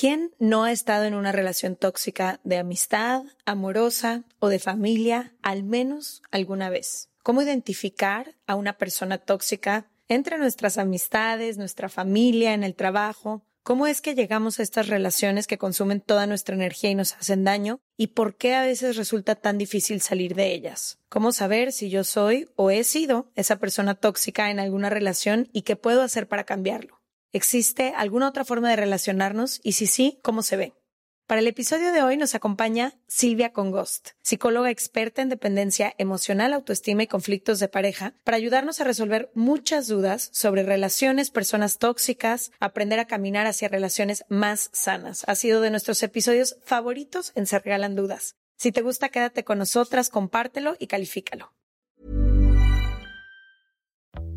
¿Quién no ha estado en una relación tóxica de amistad, amorosa o de familia al menos alguna vez? ¿Cómo identificar a una persona tóxica entre nuestras amistades, nuestra familia, en el trabajo? ¿Cómo es que llegamos a estas relaciones que consumen toda nuestra energía y nos hacen daño? ¿Y por qué a veces resulta tan difícil salir de ellas? ¿Cómo saber si yo soy o he sido esa persona tóxica en alguna relación y qué puedo hacer para cambiarlo? ¿Existe alguna otra forma de relacionarnos? Y si sí, ¿cómo se ve? Para el episodio de hoy nos acompaña Silvia Congost, psicóloga experta en dependencia emocional, autoestima y conflictos de pareja, para ayudarnos a resolver muchas dudas sobre relaciones, personas tóxicas, aprender a caminar hacia relaciones más sanas. Ha sido de nuestros episodios favoritos en Se Regalan Dudas. Si te gusta, quédate con nosotras, compártelo y califícalo.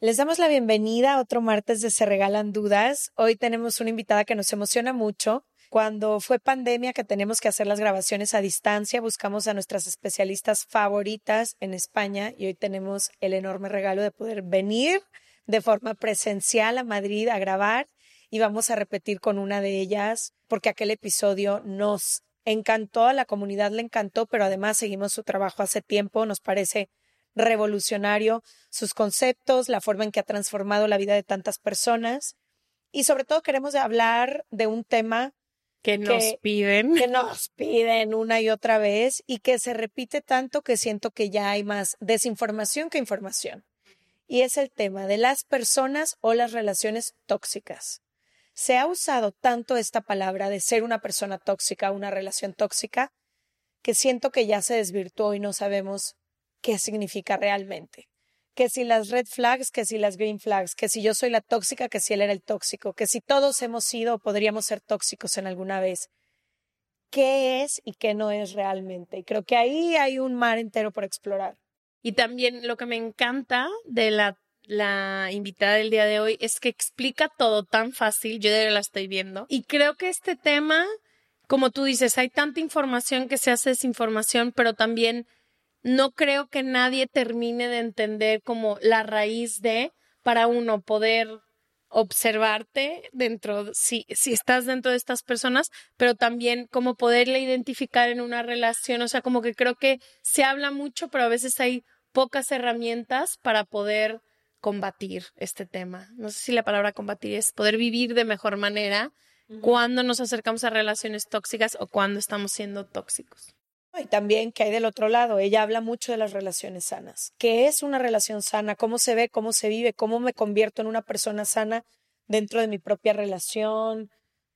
Les damos la bienvenida a otro martes de Se Regalan Dudas. Hoy tenemos una invitada que nos emociona mucho. Cuando fue pandemia que tenemos que hacer las grabaciones a distancia, buscamos a nuestras especialistas favoritas en España y hoy tenemos el enorme regalo de poder venir de forma presencial a Madrid a grabar y vamos a repetir con una de ellas porque aquel episodio nos encantó, a la comunidad le encantó, pero además seguimos su trabajo hace tiempo, nos parece revolucionario sus conceptos, la forma en que ha transformado la vida de tantas personas y sobre todo queremos hablar de un tema que nos piden. Que nos piden una y otra vez y que se repite tanto que siento que ya hay más desinformación que información. Y es el tema de las personas o las relaciones tóxicas. Se ha usado tanto esta palabra de ser una persona tóxica, una relación tóxica, que siento que ya se desvirtuó y no sabemos qué significa realmente. Que si las red flags, que si las green flags, que si yo soy la tóxica, que si él era el tóxico, que si todos hemos sido o podríamos ser tóxicos en alguna vez. ¿Qué es y qué no es realmente? Y creo que ahí hay un mar entero por explorar. Y también lo que me encanta de la, invitada del día de hoy es que explica todo tan fácil. Yo de la estoy viendo. Y creo que este tema, como tú dices, hay tanta información que se hace desinformación, pero también no creo que nadie termine de entender como la raíz de para uno poder observarte dentro, si, si estás dentro de estas personas, pero también como poderle identificar en una relación, o sea, como que creo que se habla mucho, pero a veces hay pocas herramientas para poder combatir este tema. No sé si la palabra combatir es poder vivir de mejor manera cuando nos acercamos a relaciones tóxicas o cuando estamos siendo tóxicos. Y también que hay del otro lado, ella habla mucho de las relaciones sanas. ¿Qué es una relación sana? ¿Cómo se ve? ¿Cómo se vive? ¿Cómo me convierto en una persona sana dentro de mi propia relación?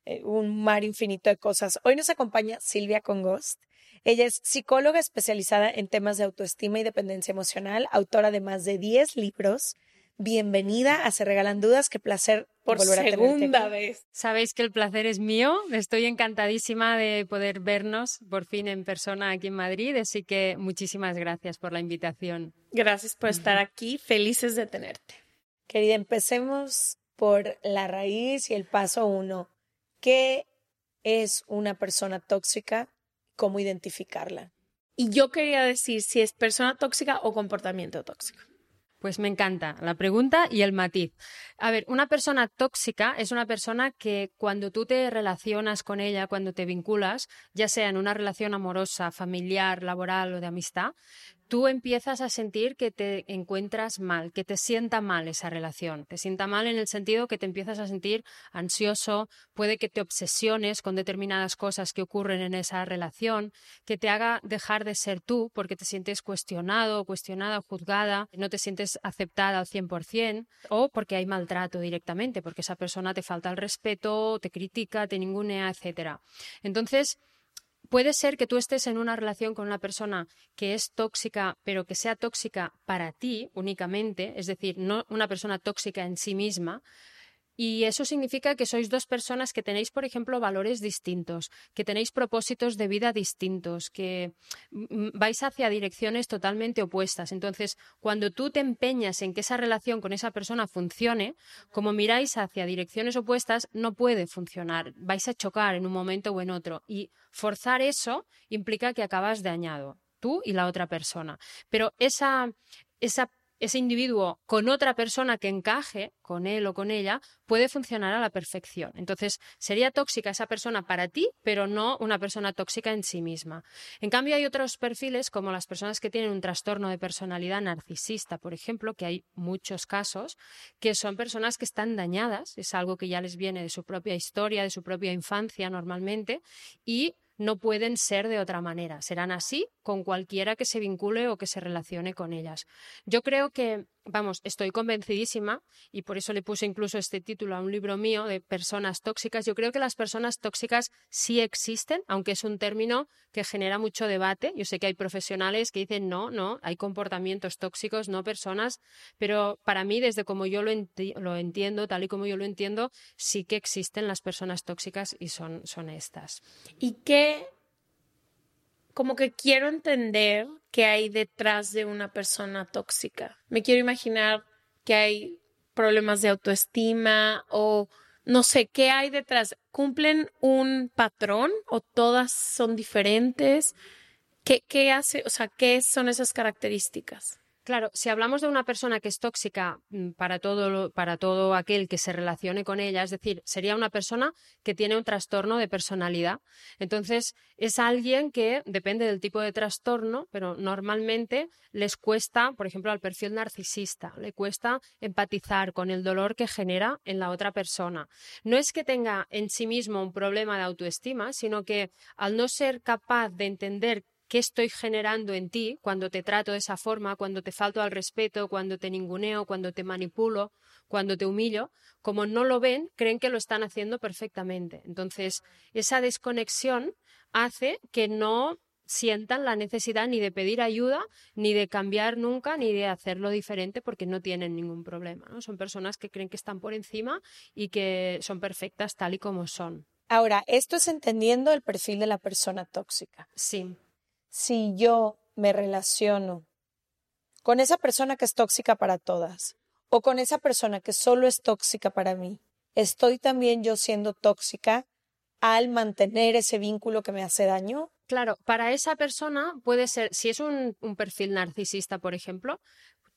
Eh, un mar infinito de cosas. Hoy nos acompaña Silvia Congost. Ella es psicóloga especializada en temas de autoestima y dependencia emocional, autora de más de 10 libros, bienvenida a Se Regalan Dudas. Qué placer por volver a segunda vez. Sabéis que el placer es mío. Estoy encantadísima de poder vernos por fin en persona aquí en Madrid. Así que muchísimas gracias por la invitación. Gracias por estar aquí. Felices de tenerte. Querida, empecemos por la raíz y el paso uno. ¿Qué es una persona tóxica? ¿Cómo identificarla? Y yo quería decir si es persona tóxica o comportamiento tóxico. Pues me encanta la pregunta y el matiz. A ver, una persona tóxica es una persona que cuando tú te relacionas con ella, cuando te vinculas, ya sea en una relación amorosa, familiar, laboral o de amistad, tú empiezas a sentir que te encuentras mal, que te sienta mal esa relación. Te sienta mal en el sentido que te empiezas a sentir ansioso, puede que te obsesiones con determinadas cosas que ocurren en esa relación, que te haga dejar de ser tú porque te sientes cuestionado, cuestionada, juzgada, no te sientes aceptada al 100% o porque hay maltrato directamente, porque esa persona te falta el respeto, te critica, te ningunea, etc. Entonces, puede ser que tú estés en una relación con una persona que es tóxica, pero que sea tóxica para ti únicamente, es decir, no una persona tóxica en sí misma, y eso significa que sois dos personas que tenéis, por ejemplo, valores distintos, que tenéis propósitos de vida distintos, que vais hacia direcciones totalmente opuestas. Entonces, cuando tú te empeñas en que esa relación con esa persona funcione, como miráis hacia direcciones opuestas, no puede funcionar. Vais a chocar en un momento o en otro. Y forzar eso implica que acabas dañado, tú y la otra persona. Pero esa, esa ese individuo con otra persona que encaje con él o con ella puede funcionar a la perfección. Entonces, sería tóxica esa persona para ti, pero no una persona tóxica en sí misma. En cambio, hay otros perfiles, como las personas que tienen un trastorno de personalidad narcisista, por ejemplo, que hay muchos casos, que son personas que están dañadas, es algo que ya les viene de su propia historia, de su propia infancia normalmente, y no pueden ser de otra manera. Serán así con cualquiera que se vincule o que se relacione con ellas. Yo creo que, vamos, estoy convencidísima y por eso le puse incluso este título a un libro mío de personas tóxicas. Yo creo que las personas tóxicas sí existen, aunque es un término que genera mucho debate. Yo sé que hay profesionales que dicen no, no, hay comportamientos tóxicos, no personas, pero para mí, desde como yo lo, lo entiendo, tal y como yo lo entiendo, sí que existen las personas tóxicas y son, son estas. ¿Y qué como que quiero entender qué hay detrás de una persona tóxica. Me quiero imaginar que hay problemas de autoestima o no sé qué hay detrás. ¿Cumplen un patrón o todas son diferentes? ¿Qué, qué hace, o sea, qué son esas características? Claro, si hablamos de una persona que es tóxica mm, para todo, para todo aquel que se relacione con ella, es decir, sería una persona que tiene un trastorno de personalidad. Entonces, es alguien que depende del tipo de trastorno, pero normalmente les cuesta, por ejemplo, al perfil narcisista, le cuesta empatizar con el dolor que genera en la otra persona. No es que tenga en sí mismo un problema de autoestima, sino que al no ser capaz de entender qué estoy generando en ti cuando te trato de esa forma, cuando te falto al respeto, cuando te ninguneo, cuando te manipulo, cuando te humillo, como no lo ven, creen que lo están haciendo perfectamente. Entonces, esa desconexión hace que no sientan la necesidad ni de pedir ayuda, ni de cambiar nunca, ni de hacerlo diferente porque no tienen ningún problema. ¿no? Son personas que creen que están por encima y que son perfectas tal y como son. Ahora, esto es entendiendo el perfil de la persona tóxica. Sí si yo me relaciono con esa persona que es tóxica para todas o con esa persona que solo es tóxica para mí, estoy también yo siendo tóxica al mantener ese vínculo que me hace daño? Claro, para esa persona puede ser, si es un, un perfil narcisista, por ejemplo,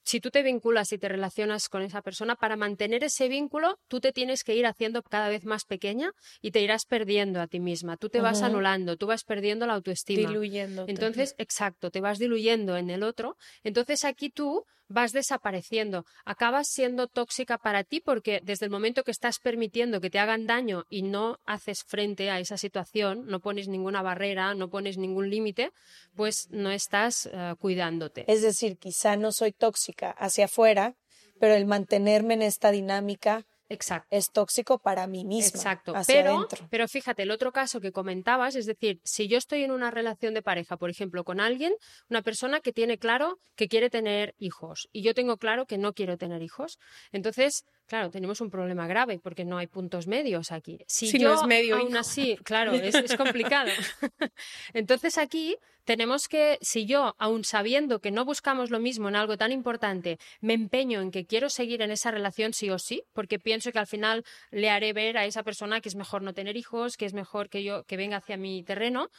si tú te vinculas y te relacionas con esa persona, para mantener ese vínculo, tú te tienes que ir haciendo cada vez más pequeña y te irás perdiendo a ti misma. Tú te vas anulando, tú vas perdiendo la autoestima. Diluyendo. Entonces, exacto, te vas diluyendo en el otro. Entonces aquí tú vas desapareciendo, acabas siendo tóxica para ti porque desde el momento que estás permitiendo que te hagan daño y no haces frente a esa situación, no pones ninguna barrera, no pones ningún límite, pues no estás eh, cuidándote. Es decir, quizá no soy tóxica hacia afuera, pero el mantenerme en esta dinámica Exacto. Es tóxico para mí misma. Exacto. Pero, adentro. pero fíjate, el otro caso que comentabas, es decir, si yo estoy en una relación de pareja, por ejemplo, con alguien, una persona que tiene claro que quiere tener hijos y yo tengo claro que no quiero tener hijos, entonces claro, tenemos un problema grave porque no hay puntos medios aquí. Si, yo no es medio, aún así, claro, es, es complicado. Entonces aquí tenemos que, si yo, aun sabiendo que no buscamos lo mismo en algo tan importante, me empeño en que quiero seguir en esa relación sí o sí, porque pienso que al final le haré ver a esa persona que es mejor no tener hijos, que es mejor que yo que venga hacia mi terreno,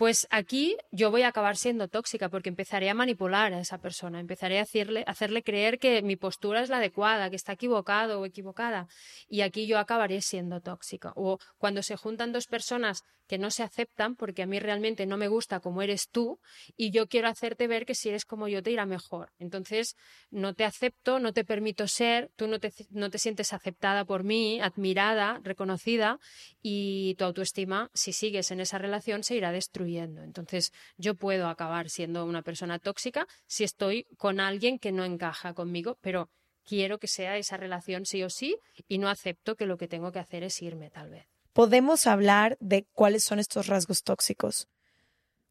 pues aquí yo voy a acabar siendo tóxica porque empezaré a manipular a esa persona, empezaré a hacerle, hacerle creer que mi postura es la adecuada, que está equivocado o equivocada. Y aquí yo acabaré siendo tóxica. O cuando se juntan dos personas que no se aceptan porque a mí realmente no me gusta como eres tú y yo quiero hacerte ver que si eres como yo te irá mejor. Entonces no te acepto, no te permito ser, tú no te, no te sientes aceptada por mí, admirada, reconocida y tu autoestima, si sigues en esa relación, se irá destruyendo. Entonces yo puedo acabar siendo una persona tóxica si estoy con alguien que no encaja conmigo, pero quiero que sea esa relación sí o sí y no acepto que lo que tengo que hacer es irme tal vez podemos hablar de cuáles son estos rasgos tóxicos.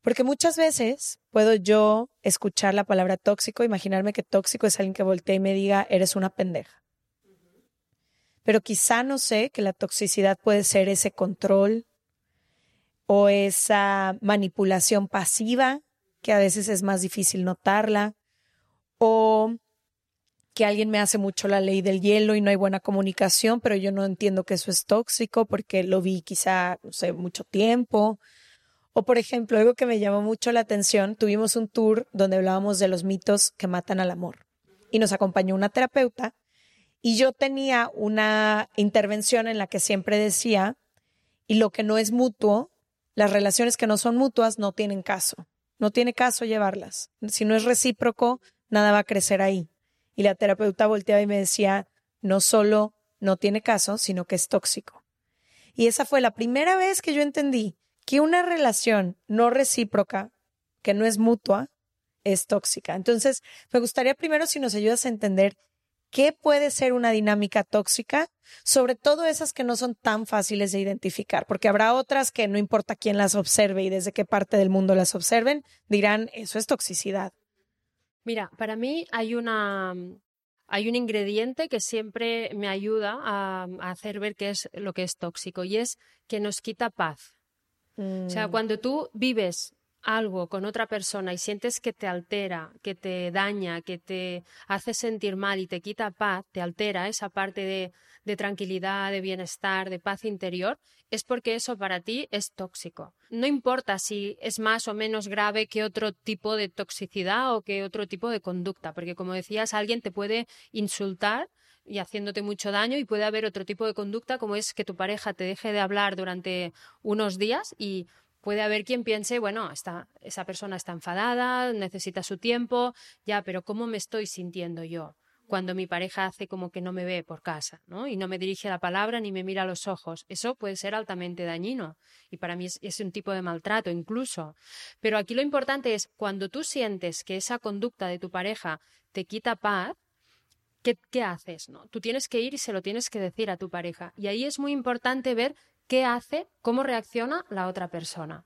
Porque muchas veces puedo yo escuchar la palabra tóxico, imaginarme que tóxico es alguien que voltea y me diga, eres una pendeja. Pero quizá no sé que la toxicidad puede ser ese control o esa manipulación pasiva, que a veces es más difícil notarla, o que alguien me hace mucho la ley del hielo y no hay buena comunicación, pero yo no entiendo que eso es tóxico porque lo vi quizá, no sé, mucho tiempo. O por ejemplo, algo que me llamó mucho la atención, tuvimos un tour donde hablábamos de los mitos que matan al amor y nos acompañó una terapeuta y yo tenía una intervención en la que siempre decía, y lo que no es mutuo, las relaciones que no son mutuas no tienen caso, no tiene caso llevarlas. Si no es recíproco, nada va a crecer ahí. Y la terapeuta volteaba y me decía, no solo no tiene caso, sino que es tóxico. Y esa fue la primera vez que yo entendí que una relación no recíproca, que no es mutua, es tóxica. Entonces, me gustaría primero si nos ayudas a entender qué puede ser una dinámica tóxica, sobre todo esas que no son tan fáciles de identificar, porque habrá otras que no importa quién las observe y desde qué parte del mundo las observen, dirán, eso es toxicidad. Mira, para mí hay una hay un ingrediente que siempre me ayuda a, hacer ver qué es lo que es tóxico y es que nos quita paz. O sea, mm. cuando tú vives algo con otra persona y sientes que te altera, que te daña, que te hace sentir mal y te quita paz, te altera esa parte de, de tranquilidad, de bienestar, de paz interior, es porque eso para ti es tóxico. No importa si es más o menos grave que otro tipo de toxicidad o que otro tipo de conducta, porque como decías, alguien te puede insultar y haciéndote mucho daño y puede haber otro tipo de conducta como es que tu pareja te deje de hablar durante unos días y puede haber quien piense, bueno, esa persona está enfadada, necesita su tiempo, ya, pero ¿cómo me estoy sintiendo yo? cuando mi pareja hace como que no me ve por casa, ¿no? Y no me dirige la palabra ni me mira a los ojos. Eso puede ser altamente dañino y para mí es, un tipo de maltrato incluso. Pero aquí lo importante es cuando tú sientes que esa conducta de tu pareja te quita paz, ¿qué, qué haces? ¿no? Tú tienes que ir y se lo tienes que decir a tu pareja. Y ahí es muy importante ver qué hace, cómo reacciona la otra persona.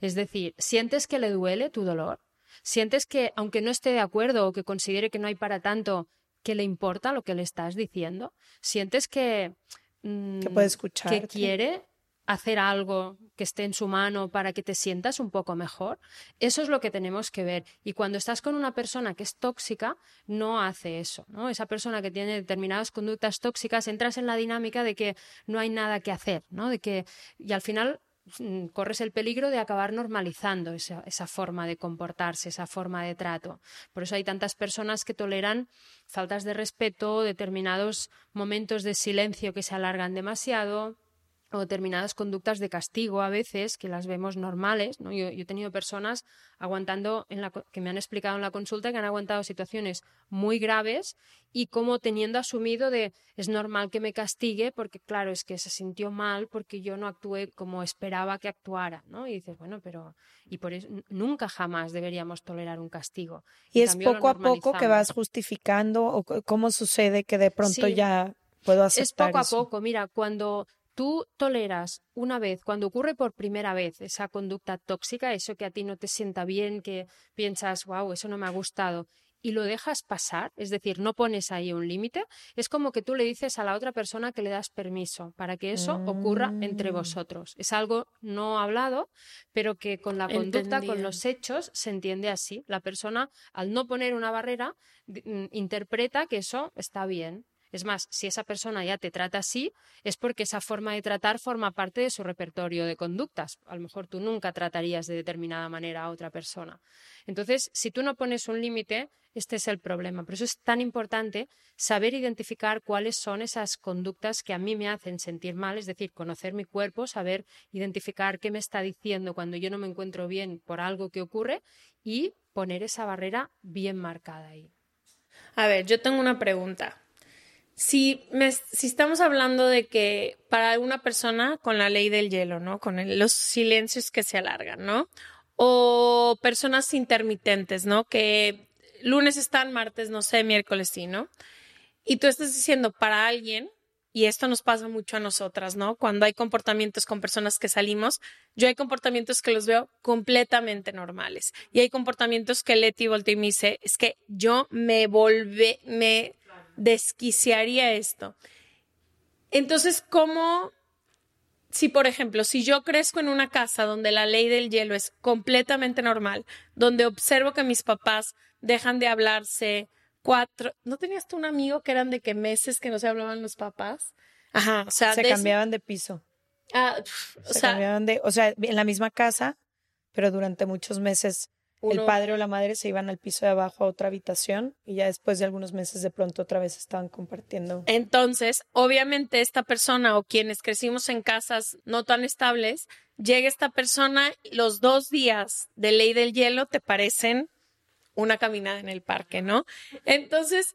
Es decir, ¿sientes que le duele tu dolor? ¿Sientes que, aunque no esté de acuerdo o que considere que no hay para tanto, que le importa lo que le estás diciendo? ¿Sientes que, mm, que puede escuchar? Que quiere hacer algo que esté en su mano para que te sientas un poco mejor. Eso es lo que tenemos que ver. Y cuando estás con una persona que es tóxica, no hace eso, ¿no? Esa persona que tiene determinadas conductas tóxicas, entras en la dinámica de que no hay nada que hacer, ¿no? De que, y al final mm, corres el peligro de acabar normalizando esa, esa, forma de comportarse, esa forma de trato. Por eso hay tantas personas que toleran faltas de respeto, determinados momentos de silencio que se alargan demasiado, o determinadas conductas de castigo a veces que las vemos normales. ¿no? Yo, he tenido personas aguantando, en la, que me han explicado en la consulta, que han aguantado situaciones muy graves y como teniendo asumido de es normal que me castigue porque claro, es que se sintió mal porque yo no actué como esperaba que actuara. ¿no? Y dices, bueno, pero y por eso nunca jamás deberíamos tolerar un castigo. Y, es poco a poco que vas justificando o cómo sucede que de pronto ya puedo aceptar Es poco a poco. Mira, cuando tú toleras una vez, cuando ocurre por primera vez esa conducta tóxica, eso que a ti no te sienta bien, que piensas, wow, eso no me ha gustado, y lo dejas pasar, es decir, no pones ahí un límite, es como que tú le dices a la otra persona que le das permiso para que eso ocurra entre Mm. vosotros. Es algo no hablado, pero que con la conducta, con los hechos, se entiende así. La persona, al no poner una barrera, mm, interpreta que eso está bien. Es más, si esa persona ya te trata así, es porque esa forma de tratar forma parte de su repertorio de conductas. A lo mejor tú nunca tratarías de determinada manera a otra persona. Entonces, si tú no pones un límite, este es el problema. Por eso es tan importante saber identificar cuáles son esas conductas que a mí me hacen sentir mal, es decir, conocer mi cuerpo, saber identificar qué me está diciendo cuando yo no me encuentro bien por algo que ocurre y poner esa barrera bien marcada ahí. A ver, yo tengo una pregunta. Si, estamos hablando de que para una persona con la ley del hielo, ¿no? Con los silencios que se alargan, ¿no? O personas intermitentes, ¿no? Que lunes están, martes, no sé, miércoles sí, ¿no? Y tú estás diciendo para alguien, y esto nos pasa mucho a nosotras, ¿no? Cuando hay comportamientos con personas que salimos, yo hay comportamientos que los veo completamente normales. Y hay comportamientos que Leti voltea y me dice, es que yo me volvé, me desquiciaría esto. Entonces, ¿cómo, si por ejemplo, si yo crezco en una casa donde la ley del hielo es completamente normal, donde observo que mis papás dejan de hablarse cuatro, ¿no tenías tú un amigo que eran de que meses que no se hablaban los papás? Ajá, o sea, Se de cambiaban de piso. ah, pf, o Se sea, cambiaban de, o sea, en la misma casa, pero durante muchos meses el padre o la madre se iban al piso de abajo a otra habitación y ya después de algunos meses de pronto otra vez estaban compartiendo. Entonces, obviamente esta persona o quienes crecimos en casas no tan estables, llega esta persona, los dos días de ley del hielo te parecen una caminada en el parque, ¿no? Entonces,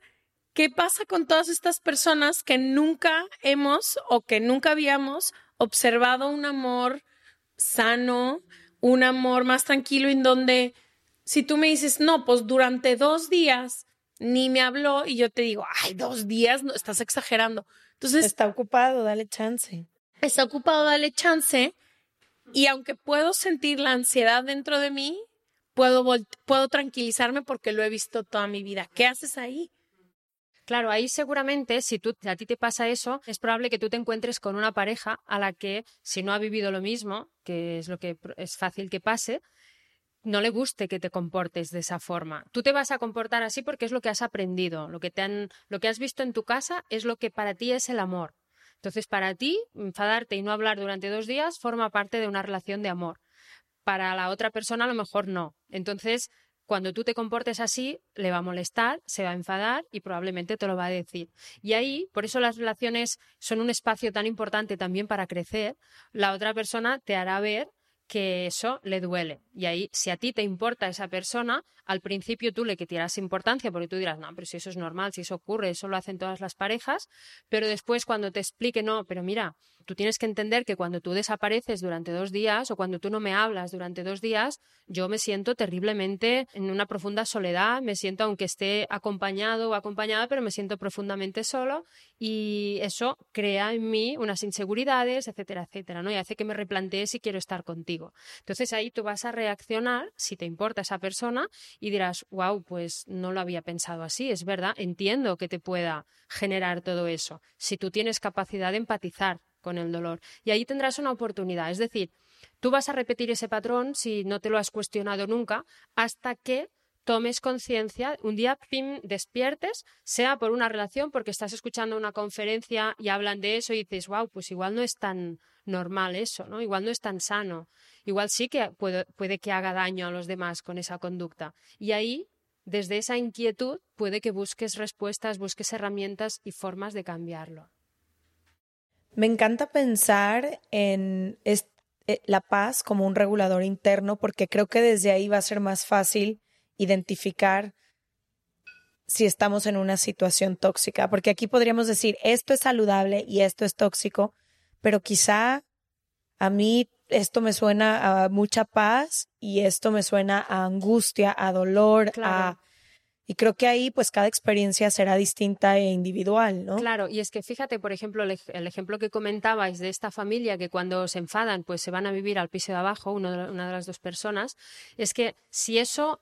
¿qué pasa con todas estas personas que nunca hemos o que nunca habíamos observado un amor sano, un amor más tranquilo en donde si tú me dices, no, pues durante dos días ni me habló y yo te digo, ay, dos días, no, estás exagerando. Entonces, Está ocupado, dale chance. está ocupado, dale chance. Y aunque puedo sentir la ansiedad dentro de mí, puedo, puedo tranquilizarme porque lo he visto toda mi vida. ¿Qué haces ahí? Claro, ahí seguramente, si tú, a ti te pasa eso, es probable que tú te encuentres con una pareja a la que, si no ha vivido lo mismo, que es lo que es fácil que pase, no le guste que te comportes de esa forma. Tú te vas a comportar así porque es lo que has aprendido, lo que te han, lo que has visto en tu casa es lo que para ti es el amor. Entonces, para ti, enfadarte y no hablar durante dos días forma parte de una relación de amor. Para la otra persona, a lo mejor no. Entonces, cuando tú te comportes así, le va a molestar, se va a enfadar y probablemente te lo va a decir. Y ahí, por eso las relaciones son un espacio tan importante también para crecer, la otra persona te hará ver que eso le duele. Y ahí, si a ti te importa esa persona, al principio tú le quitarás importancia porque tú dirás, no, pero si eso es normal, si eso ocurre, eso lo hacen todas las parejas, pero después cuando te explique, no, pero mira, tú tienes que entender que cuando tú desapareces durante dos días o cuando tú no me hablas durante dos días, yo me siento terriblemente en una profunda soledad, me siento aunque esté acompañado o acompañada, pero me siento profundamente solo y eso crea en mí unas inseguridades, etcétera, etcétera, ¿no? Y hace que me replantee si quiero estar contigo. Entonces ahí tú vas a reaccionar, si te importa esa persona, y dirás, wow, pues no lo había pensado así, es verdad, entiendo que te pueda generar todo eso, si tú tienes capacidad de empatizar con el dolor. Y ahí tendrás una oportunidad, es decir, tú vas a repetir ese patrón si no te lo has cuestionado nunca, hasta que tomes conciencia, un día pim, despiertes, sea por una relación, porque estás escuchando una conferencia y hablan de eso y dices, wow, pues igual no es tan normal eso, ¿no? Igual no es tan sano. Igual sí que puede, puede que haga daño a los demás con esa conducta. Y ahí, desde esa inquietud, puede que busques respuestas, busques herramientas y formas de cambiarlo. Me encanta pensar en eh, la paz como un regulador interno porque creo que desde ahí va a ser más fácil identificar si estamos en una situación tóxica, porque aquí podríamos decir esto es saludable y esto es tóxico, pero quizá a mí esto me suena a mucha paz y esto me suena a angustia, a dolor, a y creo que ahí pues cada experiencia será distinta e individual, ¿no? Claro, y es que fíjate, por ejemplo, el, ej- el ejemplo que comentabais de esta familia que cuando se enfadan, pues se van a vivir al piso de abajo, una de las dos personas, es que si eso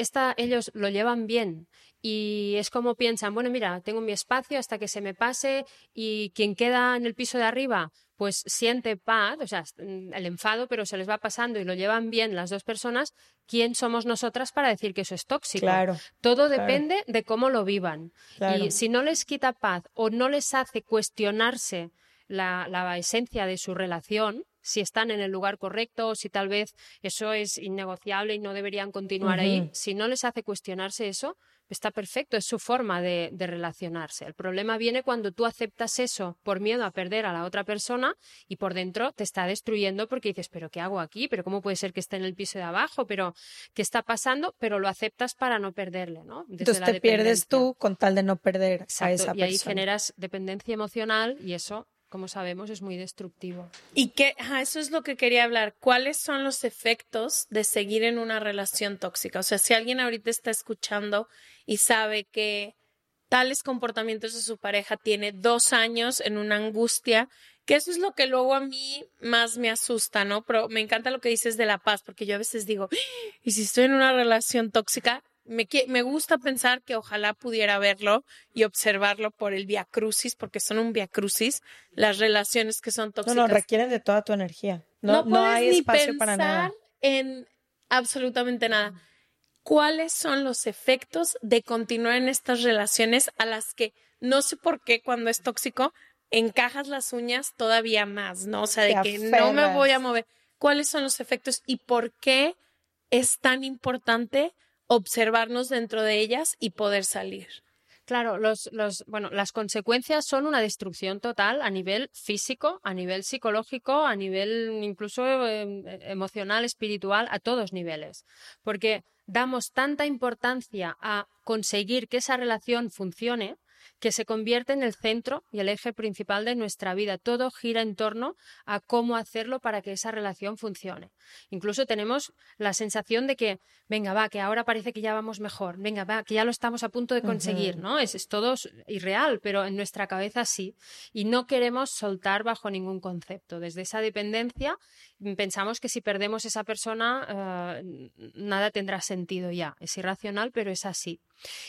esta, ellos lo llevan bien y es como piensan, bueno, mira, tengo mi espacio hasta que se me pase y quien queda en el piso de arriba, pues siente paz, o sea, mm, el enfado, pero se les va pasando y lo llevan bien las dos personas, ¿quién somos nosotras para decir que eso es tóxico? Claro. Todo depende de cómo lo vivan. Claro. Y si no les quita paz o no les hace cuestionarse la, la esencia de su relación, si están en el lugar correcto, si tal vez eso es innegociable y no deberían continuar ahí, si no les hace cuestionarse eso, está perfecto, es su forma de, de relacionarse. El problema viene cuando tú aceptas eso por miedo a perder a la otra persona y por dentro te está destruyendo porque dices, pero ¿qué hago aquí? ¿Pero cómo puede ser que esté en el piso de abajo? ¿Pero qué está pasando? Pero lo aceptas para no perderle, ¿no? Desde Entonces la te pierdes tú con tal de no perder a Exacto, esa y ahí persona. generas dependencia emocional y eso, como sabemos, es muy destructivo. Y que, ajá, eso es lo que quería hablar. ¿Cuáles son los efectos de seguir en una relación tóxica? O sea, si alguien ahorita está escuchando y sabe que tales comportamientos de su pareja tiene dos años en una angustia, que eso es lo que luego a mí más me asusta, ¿no? Pero me encanta lo que dices de la paz, porque yo a veces digo, "¡Ah! y si estoy en una relación tóxica, me, gusta pensar que ojalá pudiera verlo y observarlo por el via crucis, porque son un via crucis, las relaciones que son No, tóxicas. no, requieren de toda tu energía. No, no, puedes hay espacio para nada. pensar en absolutamente nada. ¿Cuáles son los efectos de continuar en estas relaciones a las que no sé por qué cuando es tóxico encajas las uñas todavía más, ¿no? O sea, de que no me voy a mover. ¿Cuáles son los efectos y por qué es tan importante observarnos dentro de ellas y poder salir? Claro, los, los, bueno, las consecuencias son una destrucción total a nivel físico, a nivel psicológico, a nivel incluso eh, emocional, espiritual, a todos niveles. Porque damos tanta importancia a conseguir que esa relación funcione que se convierte en el centro y el eje principal de nuestra vida. Todo gira en torno a cómo hacerlo para que esa relación funcione. Incluso tenemos la sensación de que, venga, va, que ahora parece que ya vamos mejor, venga, va, que ya lo estamos a punto de conseguir, ¿no? Es, es todo irreal, pero en nuestra cabeza sí. Y no queremos soltar bajo ningún concepto. Desde esa dependencia mm, pensamos que si perdemos esa persona, eh, nada tendrá sentido ya. Es irracional, pero es así.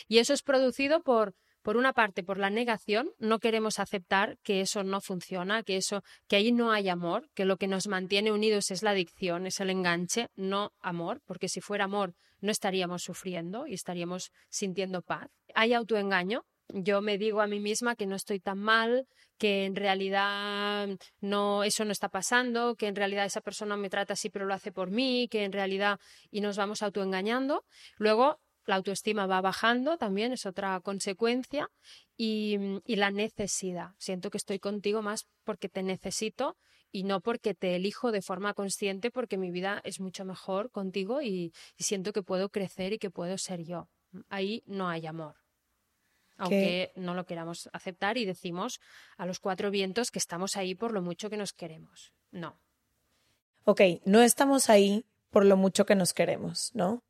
Y eso es producido por por una parte, por la negación, no queremos aceptar que eso no funciona, que eso, que ahí no hay amor, que lo que nos mantiene unidos es la adicción, es el enganche, no amor, porque si fuera amor no estaríamos sufriendo y estaríamos sintiendo paz. Hay autoengaño. Yo me digo a mí misma que no estoy tan mal, que en realidad no eso no está pasando, que en realidad esa persona me trata así pero lo hace por mí, que en realidad y nos vamos autoengañando. Luego la autoestima va bajando, también es otra consecuencia, y, y la necesidad. Siento que estoy contigo más porque te necesito y no porque te elijo de forma consciente, porque mi vida es mucho mejor contigo y, y siento que puedo crecer y que puedo ser yo. Ahí no hay amor. Aunque no lo queramos aceptar y decimos a los cuatro vientos que estamos ahí por lo mucho que nos queremos. No. Ok, no estamos ahí por lo mucho que nos queremos, ¿no?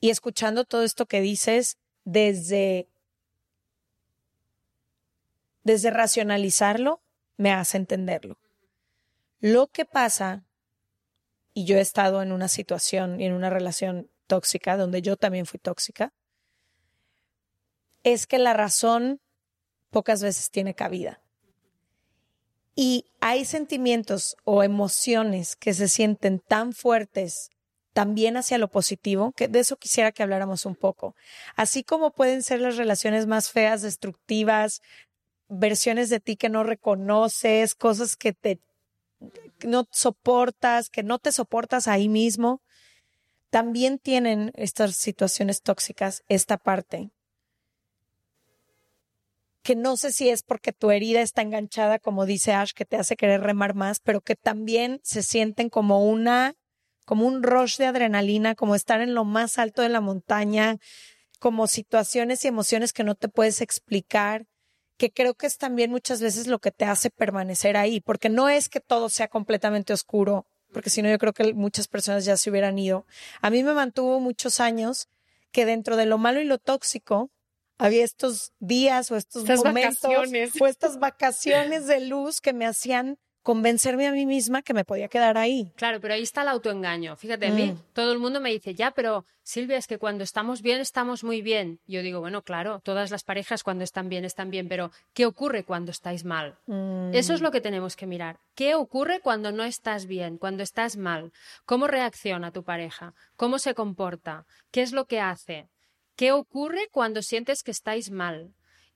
Y escuchando todo esto que dices desde desde racionalizarlo me hace entenderlo. Lo que pasa y yo he estado en una situación y en una relación tóxica donde yo también fui tóxica es que la razón pocas veces tiene cabida. Y hay sentimientos o emociones que se sienten tan fuertes también hacia lo positivo, que de eso quisiera que habláramos un poco. Así como pueden ser las relaciones más feas, destructivas, versiones de ti que no reconoces, cosas que te no soportas, que no te soportas ahí mismo, también tienen estas situaciones tóxicas esta parte que no sé si es porque tu herida está enganchada, como dice Ash, que te hace querer remar más, pero que también se sienten como una, como un rush de adrenalina, como estar en lo más alto de la montaña, como situaciones y emociones que no te puedes explicar, que creo que es también muchas veces lo que te hace permanecer ahí, porque no es que todo sea completamente oscuro, porque si no yo creo que muchas personas ya se hubieran ido. A mí me mantuvo muchos años que dentro de lo malo y lo tóxico, había estos días o estos Estas momentos vacaciones. o estas vacaciones de luz que me hacían convencerme a mí misma que me podía quedar ahí. Claro, pero ahí está el autoengaño. Fíjate, a mí Mm. todo el mundo me dice, ya, pero Silvia, es que cuando estamos bien, estamos muy bien. Yo digo, bueno, claro, todas las parejas cuando están bien, están bien, pero ¿qué ocurre cuando estáis mal? Mm. Eso es lo que tenemos que mirar. ¿Qué ocurre cuando no estás bien, cuando estás mal? ¿Cómo reacciona tu pareja? ¿Cómo se comporta? ¿Qué es lo que hace? ¿Qué ocurre cuando sientes que estáis mal?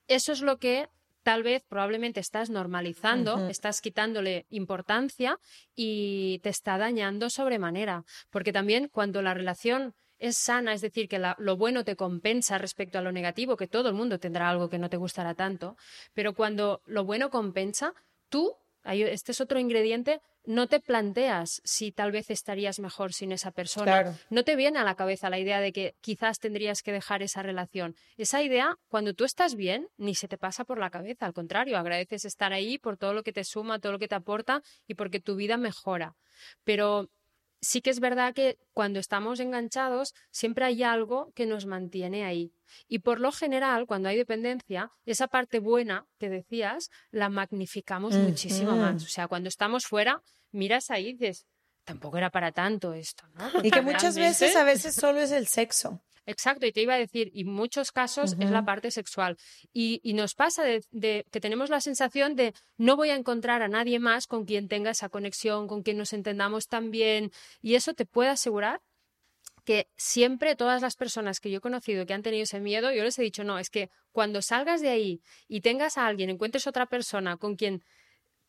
Eso es lo que tal vez probablemente estás normalizando, estás quitándole importancia y te está dañando sobremanera. Porque también cuando la relación es sana, es decir, que la- lo bueno te compensa respecto a lo negativo, que todo el mundo tendrá algo que no te gustará tanto, pero cuando lo bueno compensa, tú, este es otro ingrediente, no te planteas si tal vez estarías mejor sin esa persona. Claro. No te viene a la cabeza la idea de que quizás tendrías que dejar esa relación. Esa idea, cuando tú estás bien, ni se te pasa por la cabeza. Al contrario, agradeces estar ahí por todo lo que te suma, todo lo que te aporta y porque tu vida mejora. Pero sí que es verdad que cuando estamos enganchados siempre hay algo que nos mantiene ahí. Y por lo general, cuando hay dependencia, esa parte buena que decías la magnificamos muchísimo más. O sea, cuando estamos fuera, miras ahí y dices, tampoco era para tanto esto, ¿no? Y que muchas realmente- veces, a veces solo es el sexo. Exacto, y te iba a decir, y en muchos casos es la parte sexual. Y, y nos pasa de, de que tenemos la sensación de no voy a encontrar a nadie más con quien tenga esa conexión, con quien nos entendamos tan bien. Y eso te puede asegurar que siempre todas las personas que yo he conocido que han tenido ese miedo, yo les he dicho, no, es que cuando salgas de ahí y tengas a alguien, encuentres otra persona con quien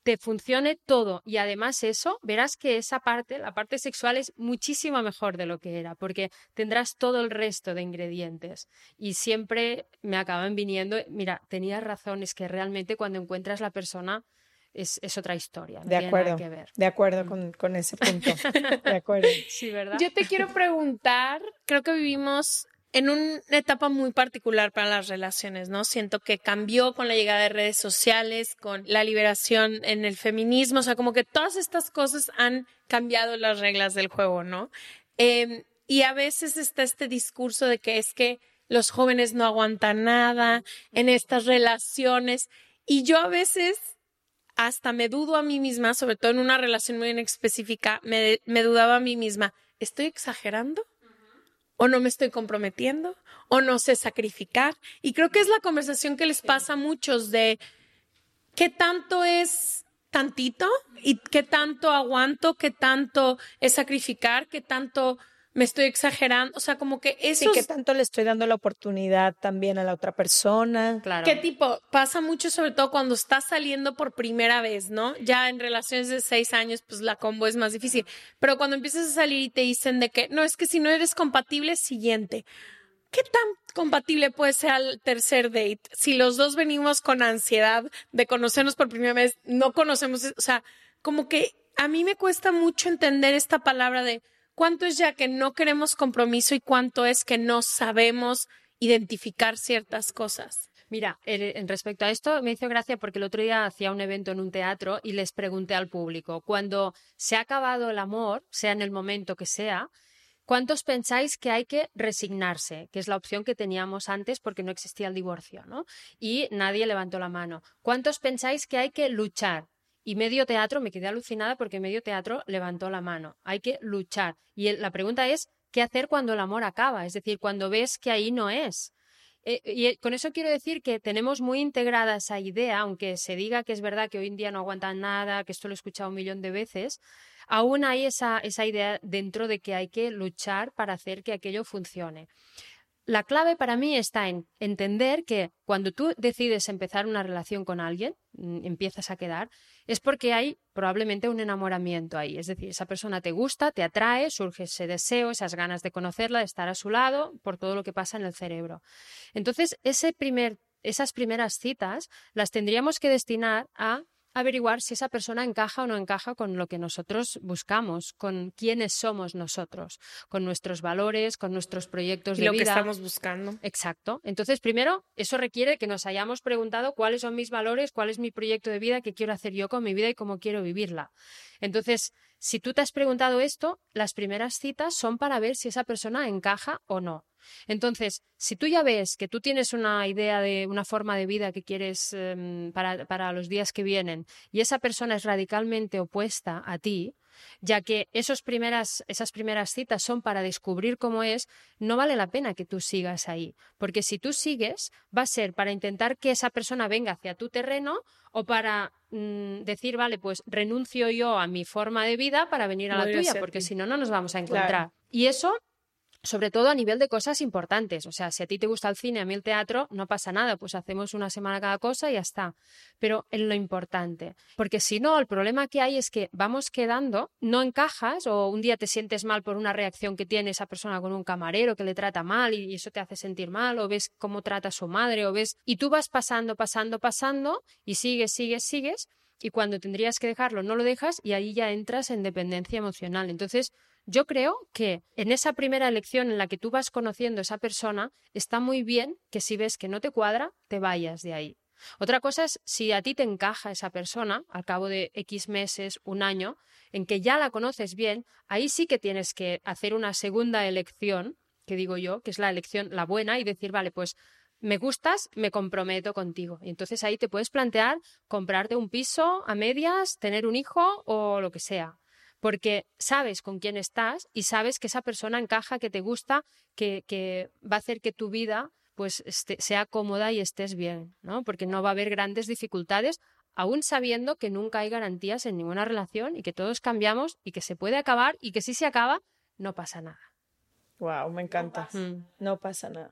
te funcione todo y además eso, verás que esa parte, la parte sexual es muchísimo mejor de lo que era, porque tendrás todo el resto de ingredientes y siempre me acaban viniendo, mira, tenías razón, es que realmente cuando encuentras la persona es, es otra historia, no De tiene nada acuerdo. que ver. De acuerdo con, con ese punto. De acuerdo. Sí, ¿verdad? Yo te quiero preguntar, creo que vivimos en una etapa muy particular para las relaciones, ¿no? Siento que cambió con la llegada de redes sociales, con la liberación en el feminismo, o sea, como que todas estas cosas han cambiado las reglas del juego, ¿no? Eh, y a veces está este discurso de que es que los jóvenes no aguantan nada en estas relaciones y yo a veces hasta me dudo a mí misma, sobre todo en una relación muy específica, me, me dudaba a mí misma, ¿estoy exagerando? ¿O no me estoy comprometiendo? ¿O no sé sacrificar? Y creo que es la conversación que les pasa a muchos de qué tanto es tantito y qué tanto aguanto, qué tanto es sacrificar, qué tanto me estoy exagerando. O sea, como que Sí, eso que tanto le estoy dando la oportunidad también a la otra persona. Claro. ¿Qué tipo? Pasa mucho, sobre todo cuando estás saliendo por primera vez, ¿no? Ya en relaciones de seis años, pues la combo es más difícil. Pero cuando empiezas a salir y te dicen de que, no, es que si no eres compatible, siguiente. ¿Qué tan compatible puede ser al tercer date? Si los dos venimos con ansiedad de conocernos por primera vez, no conocemos, o sea, como que a mí me cuesta mucho entender esta palabra de cuánto es ya que no queremos compromiso y cuánto es que no sabemos identificar ciertas cosas. Mira, en respecto a esto me hizo gracia porque el otro día hacía un evento en un teatro y les pregunté al público, cuando se ha acabado el amor, sea en el momento que sea, ¿cuántos pensáis que hay que resignarse? Que es la opción que teníamos antes porque no existía el divorcio, ¿no? Y nadie levantó la mano. ¿Cuántos pensáis que hay que luchar? Y medio teatro, me quedé alucinada porque medio teatro levantó la mano. Hay que luchar. Y la pregunta es, ¿qué hacer cuando el amor acaba? Es decir, cuando ves que ahí no es. Eh, y eh, con eso quiero decir que tenemos muy integrada esa idea, aunque se diga que es verdad que hoy en día no aguantan nada, que esto lo he escuchado un millón de veces, aún hay esa, esa idea dentro de que hay que luchar para hacer que aquello funcione. La clave para mí está en entender que cuando tú decides empezar una relación con alguien, mm, empiezas a quedar, es porque hay probablemente un enamoramiento ahí. Es decir, esa persona te gusta, te atrae, surge ese deseo, esas ganas de conocerla, de estar a su lado, por todo lo que pasa en el cerebro. Entonces, ese primer, esas primeras citas las tendríamos que destinar a averiguar si esa persona encaja o no encaja con lo que nosotros buscamos, con quiénes somos nosotros, con nuestros valores, con nuestros proyectos Y de lo vida. que estamos buscando. Exacto. Entonces, primero, eso requiere que nos hayamos preguntado cuáles son mis valores, cuál es mi proyecto de vida, qué quiero hacer yo con mi vida y cómo quiero vivirla. Entonces, si tú te has preguntado esto, las primeras citas son para ver si esa persona encaja o no. Entonces, si tú ya ves que tú tienes una idea de una forma de vida que quieres em, para, para los días que vienen y esa persona es radicalmente opuesta a ti, ya que esos primeras, esas primeras citas son para descubrir cómo es, no vale la pena que tú sigas ahí, porque si tú sigues va a ser para intentar que esa persona venga hacia tu terreno o para mm, decir, vale, pues renuncio yo a mi forma de vida para venir a la tuya, porque si no, no nos vamos a encontrar. Y eso sobre todo a nivel de cosas importantes. O sea, si a ti te gusta el cine, a mí el teatro, no pasa nada, pues hacemos una semana cada cosa y ya está. Pero en lo importante, porque si no, el problema que hay es que vamos quedando, no encajas o un día te sientes mal por una reacción que tiene esa persona con un camarero que le trata mal y eso te hace sentir mal, o ves cómo trata a su madre, o ves, y tú vas pasando, pasando, pasando y sigues, sigues, sigues. Y cuando tendrías que dejarlo, no lo dejas y ahí ya entras en dependencia emocional. Entonces, yo creo que en esa primera elección en la que tú vas conociendo a esa persona, está muy bien que si ves que no te cuadra, te vayas de ahí. Otra cosa es si a ti te encaja esa persona al cabo de X meses, un año, en que ya la conoces bien, ahí sí que tienes que hacer una segunda elección, que digo yo, que es la elección, la buena, y decir, vale, pues me gustas, me comprometo contigo. Y entonces ahí te puedes plantear comprarte un piso a medias, tener un hijo o lo que sea porque sabes con quién estás y sabes que esa persona encaja, que te gusta, que, va a hacer que tu vida pues este, sea cómoda y estés bien, ¿no? Porque no va a haber grandes dificultades, aún sabiendo que nunca hay garantías en ninguna relación y que todos cambiamos y que se puede acabar y que si se acaba, no pasa nada. Wow, me encanta. No pasa, nada.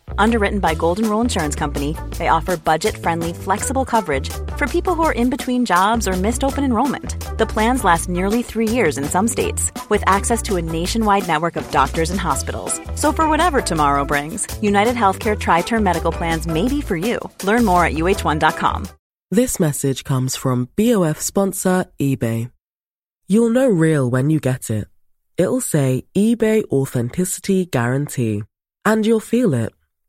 Underwritten by Golden Rule Insurance Company, they offer budget friendly, flexible coverage for people who are in between jobs or missed open enrollment. The plans last nearly three years in some states, with access to a nationwide network of doctors and hospitals. So, for whatever tomorrow brings, United Healthcare Tri Term Medical Plans may be for you. Learn more at uh1.com. This message comes from BOF sponsor eBay. You'll know real when you get it. It'll say eBay Authenticity Guarantee. And you'll feel it.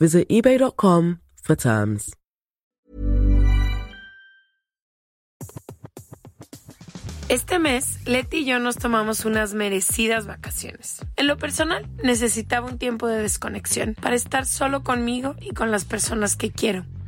Visit eBay.com for terms. Este mes, Leti y yo nos tomamos unas merecidas vacaciones. En lo personal, necesitaba un tiempo de desconexión para estar solo conmigo y con las personas que quiero.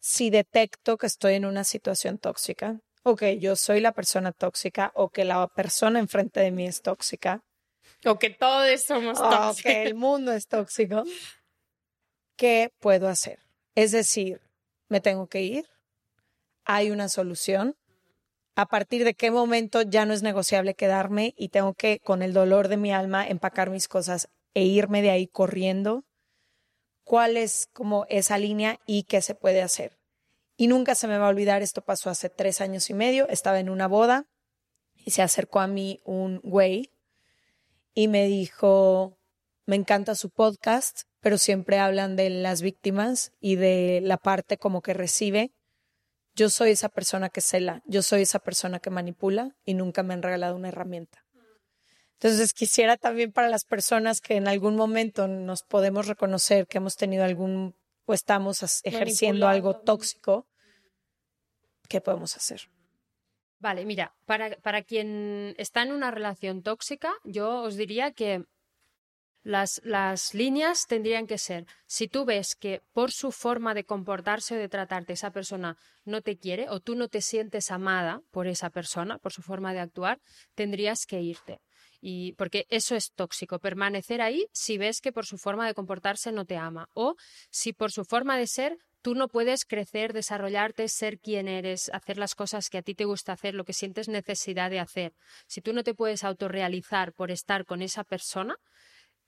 si detecto que estoy en una situación tóxica, o que yo soy la persona tóxica, o que la persona enfrente de mí es tóxica, O que todos somos o tóxicos. que el mundo es tóxico, ¿qué puedo hacer? Es decir, me tengo que ir, hay una solución, a partir de qué momento ya no es negociable quedarme y tengo que, con el dolor de mi alma, empacar mis cosas e irme de ahí corriendo. ¿Cuál es como esa línea y qué se puede hacer? Y nunca se me va a olvidar, esto pasó hace tres años y medio, estaba en una boda y se acercó a mí un güey y me dijo, me encanta su podcast, pero siempre hablan de las víctimas y de la parte como que recibe. Yo soy esa persona que cela, yo soy esa persona que manipula y nunca me han regalado una herramienta. Entonces quisiera también para las personas que en algún momento nos podemos reconocer que hemos tenido algún o estamos ejerciendo algo tóxico, ¿qué podemos hacer? Vale, mira, para, para quien está en una relación tóxica, yo os diría que las, las líneas tendrían que ser, si tú ves que por su forma de comportarse o de tratarte esa persona no te quiere o tú no te sientes amada por esa persona, por su forma de actuar, tendrías que irte. Y porque eso es tóxico, permanecer ahí si ves que por su forma de comportarse no te ama o si por su forma de ser tú no puedes crecer, desarrollarte, ser quien eres, hacer las cosas que a ti te gusta hacer, lo que sientes necesidad de hacer. Si tú no te puedes autorrealizar por estar con esa persona,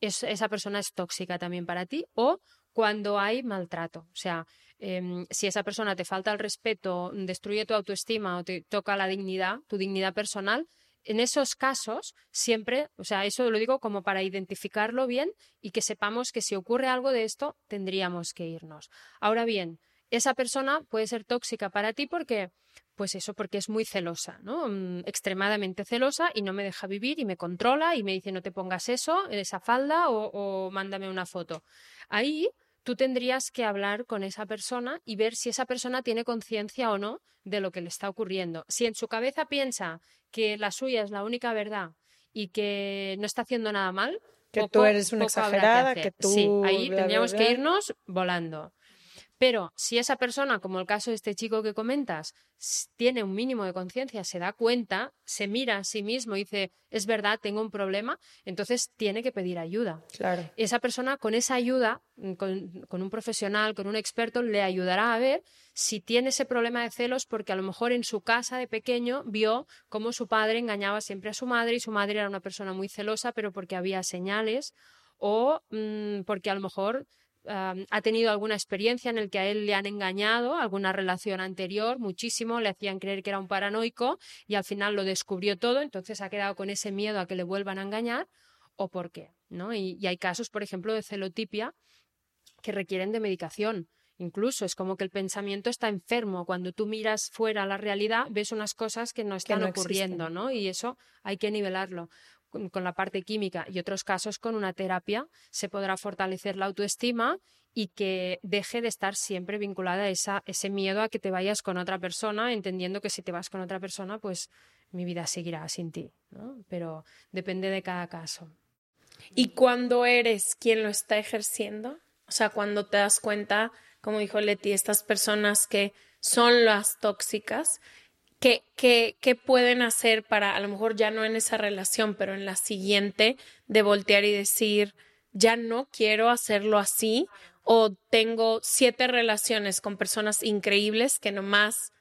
es- esa persona es tóxica también para ti o cuando hay maltrato. O sea, em, si esa persona te falta el respeto, destruye tu autoestima o te toca la dignidad, tu dignidad personal, en esos casos siempre, o sea, eso lo digo como para identificarlo bien y que sepamos que si ocurre algo de esto, tendríamos que irnos. Ahora bien, esa persona puede ser tóxica para ti porque, pues eso, porque es muy celosa, ¿no? Mm, Extremadamente celosa y no me deja vivir y me controla y me dice no te pongas eso, esa falda o, o mándame una foto. Ahí tú tendrías que hablar con esa persona y ver si esa persona tiene conciencia o no de lo que le está ocurriendo. Si en su cabeza piensa que la suya es la única verdad y que no está haciendo nada mal, Que poco- tú eres una exagerada, que tú... Sí, ahí bla, bla, tendríamos bla. que irnos volando. Pero si esa persona, como el caso de este chico que comentas, tiene un mínimo de conciencia, se da cuenta, se mira a sí mismo y dice, es verdad, tengo un problema, entonces tiene que pedir ayuda. Claro. Esa persona con esa ayuda, mm, con, con un profesional, con un experto, le ayudará a ver si tiene ese problema de celos porque a lo mejor en su casa de pequeño vio cómo su padre engañaba siempre a su madre y su madre era una persona muy celosa, pero porque había señales o mm, porque a lo mejor ha tenido alguna experiencia en el que a él le han engañado, alguna relación anterior, muchísimo, le hacían creer que era un paranoico y al final lo descubrió todo, entonces ha quedado con ese miedo a que le vuelvan a engañar o por qué, ¿no? Y, y hay casos, por ejemplo, de celotipia que requieren de medicación. Incluso es como que el pensamiento está enfermo. Cuando tú miras fuera a la realidad, ves unas cosas que no están no ocurriendo, existen. ¿no? Y eso hay que nivelarlo con, la parte química. Y otros casos con una terapia se podrá fortalecer la autoestima y que deje de estar siempre vinculada a esa, ese miedo a que te vayas con otra persona, entendiendo que si te vas con otra persona, pues mi vida seguirá sin ti, ¿no? Pero depende de cada caso. Y cuando eres quien lo está ejerciendo, o sea, cuando te das cuenta, como dijo Leti, estas personas que son las tóxicas, ¿qué, qué, qué pueden hacer para, a lo mejor ya no en esa relación, pero en la siguiente, de voltear y decir, ya no quiero hacerlo así, o tengo siete relaciones con personas increíbles que nomás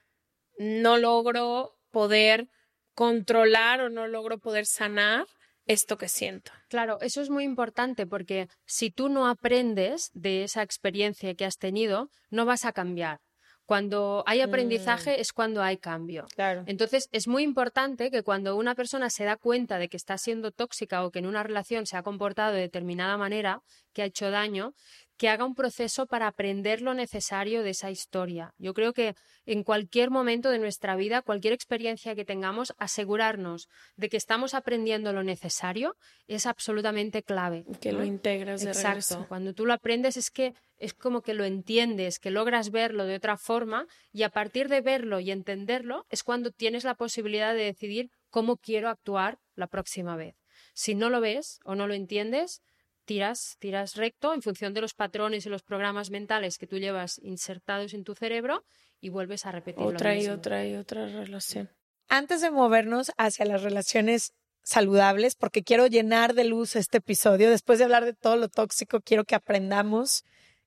no logro poder controlar o no logro poder sanar esto que siento. Claro, eso es muy importante porque si tú no aprendes de esa experiencia que has tenido, no vas a cambiar. Cuando hay aprendizaje es cuando hay cambio. Claro. Entonces, es muy importante que cuando una persona se da cuenta de que está siendo tóxica o que en una relación se ha comportado de determinada manera, que ha hecho daño, que haga un proceso para aprender lo necesario de esa historia. Yo creo que en cualquier momento de nuestra vida, cualquier experiencia que tengamos, asegurarnos de que estamos aprendiendo lo necesario es absolutamente clave. Que ¿no? lo integras de Exacto. regreso. Cuando tú lo aprendes es que es como que lo entiendes, que logras verlo de otra forma y a partir de verlo y entenderlo es cuando tienes la posibilidad de decidir cómo quiero actuar la próxima vez. Si no lo ves o no lo entiendes, tiras, tiras recto en función de los patrones y los programas mentales que tú llevas insertados en tu cerebro y vuelves a repetir lo Otra y mismo. otra y otra relación. Antes de movernos hacia las relaciones saludables, porque quiero llenar de luz este episodio. Después de hablar de todo lo tóxico, quiero que aprendamos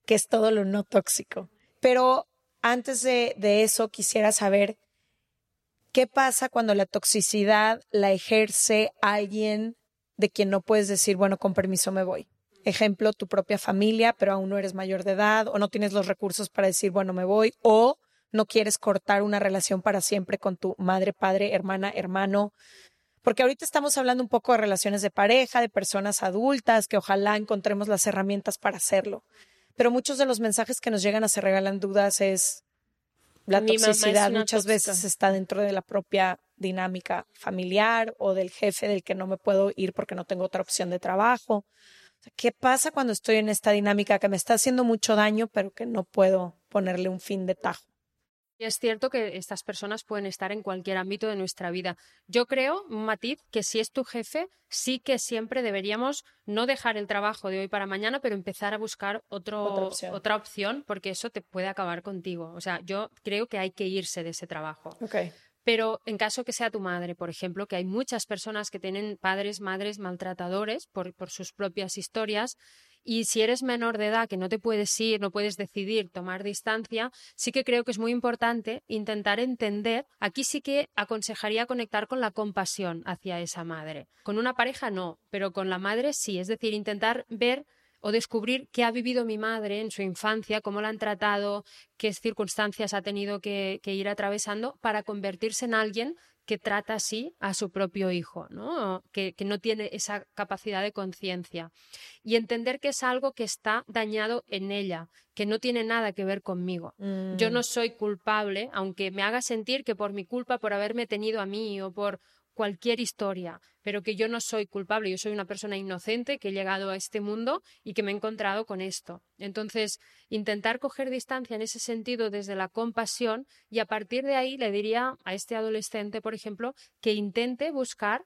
qué es todo lo no tóxico. Pero antes de, de eso, quisiera saber qué pasa cuando la toxicidad la ejerce alguien de quien no puedes decir, bueno, con permiso me voy. Ejemplo, tu propia familia, pero aún no eres mayor de edad o no tienes los recursos para decir, bueno, me voy, o no quieres cortar una relación para siempre con tu madre, padre, hermana, hermano. Porque ahorita estamos hablando un poco de relaciones de pareja, de personas adultas, que ojalá encontremos las herramientas para hacerlo. Pero muchos de los mensajes que nos llegan a Se Regalan Dudas es la toxicidad muchas veces está dentro de la propia dinámica familiar o del jefe del que no me puedo ir porque no tengo otra opción de trabajo. ¿Qué pasa cuando estoy en esta dinámica que me está haciendo mucho daño pero que no puedo ponerle un fin de tajo? es cierto que estas personas pueden estar en cualquier ámbito de nuestra vida. Yo creo, matiz, que si es tu jefe, sí que siempre deberíamos no dejar el trabajo de hoy para mañana, pero empezar a buscar otro, otra, opción. otra opción, porque eso te puede acabar contigo. O sea, yo creo que hay que irse de ese trabajo. Okay. Pero en caso que sea tu madre, por ejemplo, que hay muchas personas que tienen padres, madres maltratadores por, sus propias historias, y si eres menor de edad, que no te puedes ir, no puedes decidir tomar distancia, sí que creo que es muy importante intentar entender. Aquí sí que aconsejaría conectar con la compasión hacia esa madre. Con una pareja no, pero con la madre sí. Es decir, intentar ver o descubrir qué ha vivido mi madre en su infancia, cómo la han tratado, qué circunstancias ha tenido que, que ir atravesando para convertirse en alguien que trata así a su propio hijo, ¿no? Que, no tiene esa capacidad de conciencia. Y entender que es algo que está dañado en ella, que no tiene nada que ver conmigo. Yo no mm. soy culpable, aunque me haga sentir que por mi culpa, por haberme tenido a mí o por, cualquier historia, pero que yo no soy culpable, yo soy una persona inocente que he llegado a este mundo y que me he encontrado con esto. Entonces, intentar coger distancia en ese sentido desde la compasión y a partir de ahí le diría a este adolescente, por ejemplo, que intente buscar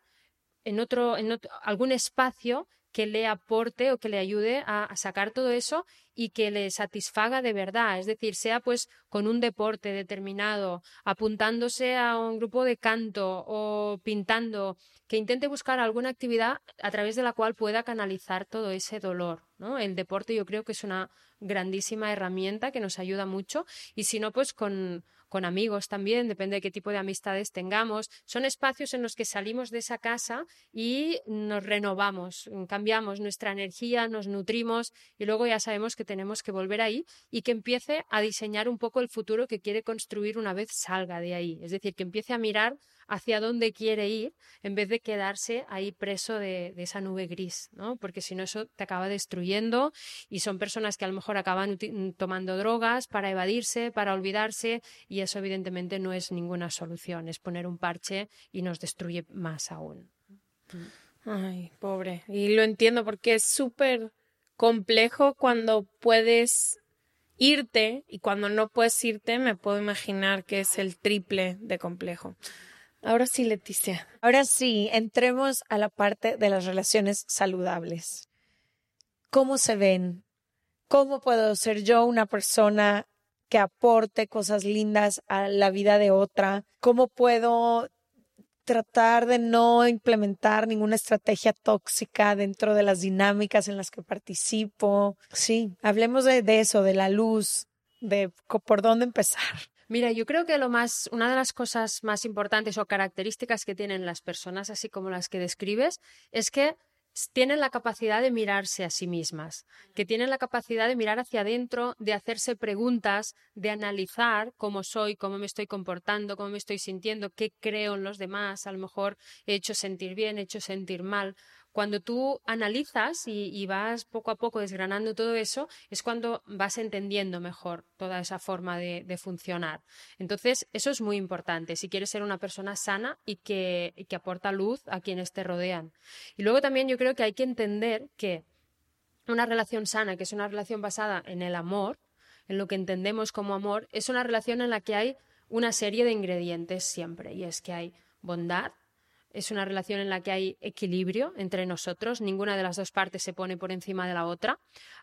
en otro, en algún espacio que le aporte o que le ayude a, sacar todo eso y que le satisfaga de verdad, es decir, sea pues con un deporte determinado, apuntándose a un grupo de canto o pintando, que intente buscar alguna actividad a través de la cual pueda canalizar todo ese dolor. ¿no? El deporte yo creo que es una grandísima herramienta que nos ayuda mucho y si no, pues con, con amigos también, depende de qué tipo de amistades tengamos. Son espacios en los que salimos de esa casa y nos renovamos, cambiamos nuestra energía, nos nutrimos y luego ya sabemos que tenemos que volver ahí y que empiece a diseñar un poco el futuro que quiere construir una vez salga de ahí. Es decir, que empiece a mirar hacia dónde quiere ir en vez de quedarse ahí preso de, esa nube gris, ¿no? Porque si no eso te acaba destruyendo y son personas que a lo mejor acaban tomando drogas para evadirse, para olvidarse y eso evidentemente no es ninguna solución, es poner un parche y nos destruye más aún. Ay, pobre. Y lo entiendo porque es súper complejo cuando puedes irte y cuando no puedes irte me puedo imaginar que es el triple de complejo. Ahora sí, Leticia. Ahora sí, entremos a la parte de las relaciones saludables. ¿Cómo se ven? ¿Cómo puedo ser yo una persona que aporte cosas lindas a la vida de otra? ¿Cómo puedo tratar de no implementar ninguna estrategia tóxica dentro de las dinámicas en las que participo? Sí, hablemos de, eso, de la luz, de por dónde empezar. Mira, yo creo que lo más, una de las cosas más importantes o características que tienen las personas, así como las que describes, es que tienen la capacidad de mirarse a sí mismas, que tienen la capacidad de mirar hacia adentro, de hacerse preguntas, de analizar cómo soy, cómo me estoy comportando, cómo me estoy sintiendo, qué creo en los demás, a lo mejor he hecho sentir bien, he hecho sentir mal. Cuando tú analizas y, vas poco a poco desgranando todo eso, es cuando vas entendiendo mejor toda esa forma de, funcionar. Entonces, eso es muy importante si quieres ser una persona sana y que, y que aporta luz a quienes te rodean. Y luego también yo creo que hay que entender que una relación sana, que es una relación basada en el amor, en lo que entendemos como amor, es una relación en la que hay una serie de ingredientes siempre. Y es que hay bondad, es una relación en la que hay equilibrio entre nosotros, ninguna de las dos partes se pone por encima de la otra.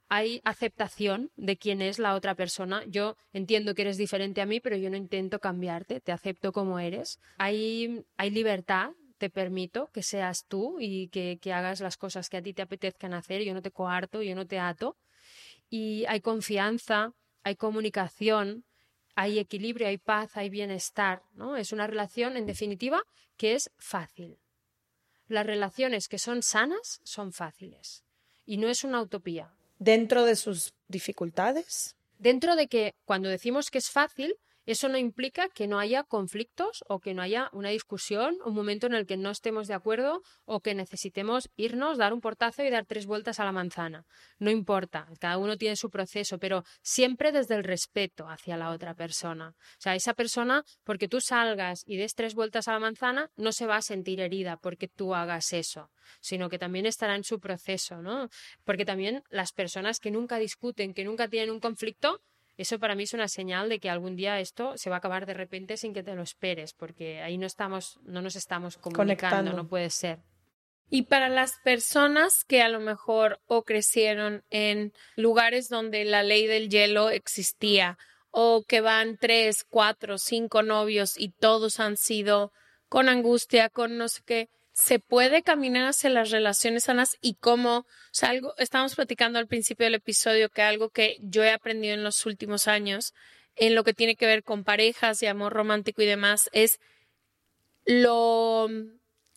Hay aceptación de quién es la otra persona. Yo entiendo que eres diferente a mí, pero yo no intento cambiarte, te acepto como eres. Hay, hay libertad te permito que seas tú y que, que hagas las cosas que a ti te apetezcan hacer, yo no te coarto, yo no te ato. Y hay confianza, hay comunicación, hay equilibrio, hay paz, hay bienestar, ¿no? Es una relación, en definitiva, que es fácil. Las relaciones que son sanas son fáciles y no es una utopía. Dentro de sus dificultades. Dentro de que cuando decimos que es fácil, eso no implica que no haya conflictos o que no haya una discusión, un momento en el que no estemos de acuerdo o que necesitemos irnos, dar un portazo y dar tres vueltas a la manzana. No importa, cada uno tiene su proceso, pero siempre desde el respeto hacia la otra persona. O sea, esa persona, porque tú salgas y des tres vueltas a la manzana, no se va a sentir herida porque tú hagas eso, sino que también estará en su proceso, ¿no? Porque también las personas que nunca discuten, que nunca tienen un conflicto, eso para mí es una señal de que algún día esto se va a acabar de repente sin que te lo esperes, porque ahí no estamos, no nos estamos comunicando, Conectando. no puede ser. Y para las personas que a lo mejor o crecieron en lugares donde la ley del hielo existía, o que van tres, cuatro, cinco novios y todos han sido con angustia, con no sé qué, se puede caminar hacia las relaciones sanas y cómo, o sea, algo, estamos platicando al principio del episodio que algo que yo he aprendido en los últimos años en lo que tiene que ver con parejas y amor romántico y demás es lo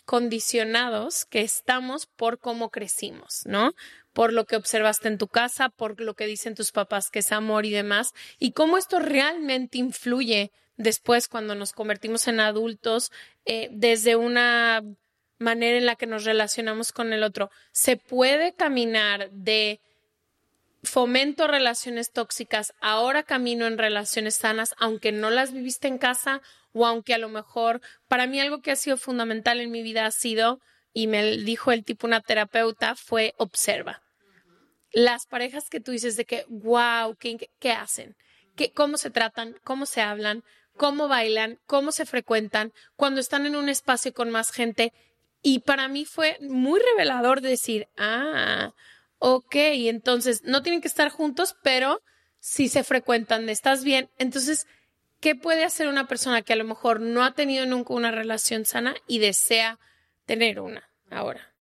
condicionados que estamos por cómo crecimos, ¿no? Por lo que observaste en tu casa, por lo que dicen tus papás que es amor y demás, y cómo esto realmente influye después cuando nos convertimos en adultos eh, desde una manera en la que nos relacionamos con el otro. Se puede caminar de fomento relaciones tóxicas, ahora camino en relaciones sanas, aunque no las viviste en casa o aunque a lo mejor, para mí algo que ha sido fundamental en mi vida ha sido, y me dijo el tipo una terapeuta, fue observa. Las parejas que tú dices de que, wow, ¿qué, qué hacen? ¿Qué, ¿Cómo se tratan? ¿Cómo se hablan? ¿Cómo bailan? ¿Cómo se frecuentan? Cuando están en un espacio con más gente. Y para mí fue muy revelador decir, ah, ok, entonces no tienen que estar juntos, pero si se frecuentan, estás bien. Entonces, ¿qué puede hacer una persona que a lo mejor no ha tenido nunca una relación sana y desea tener una ahora?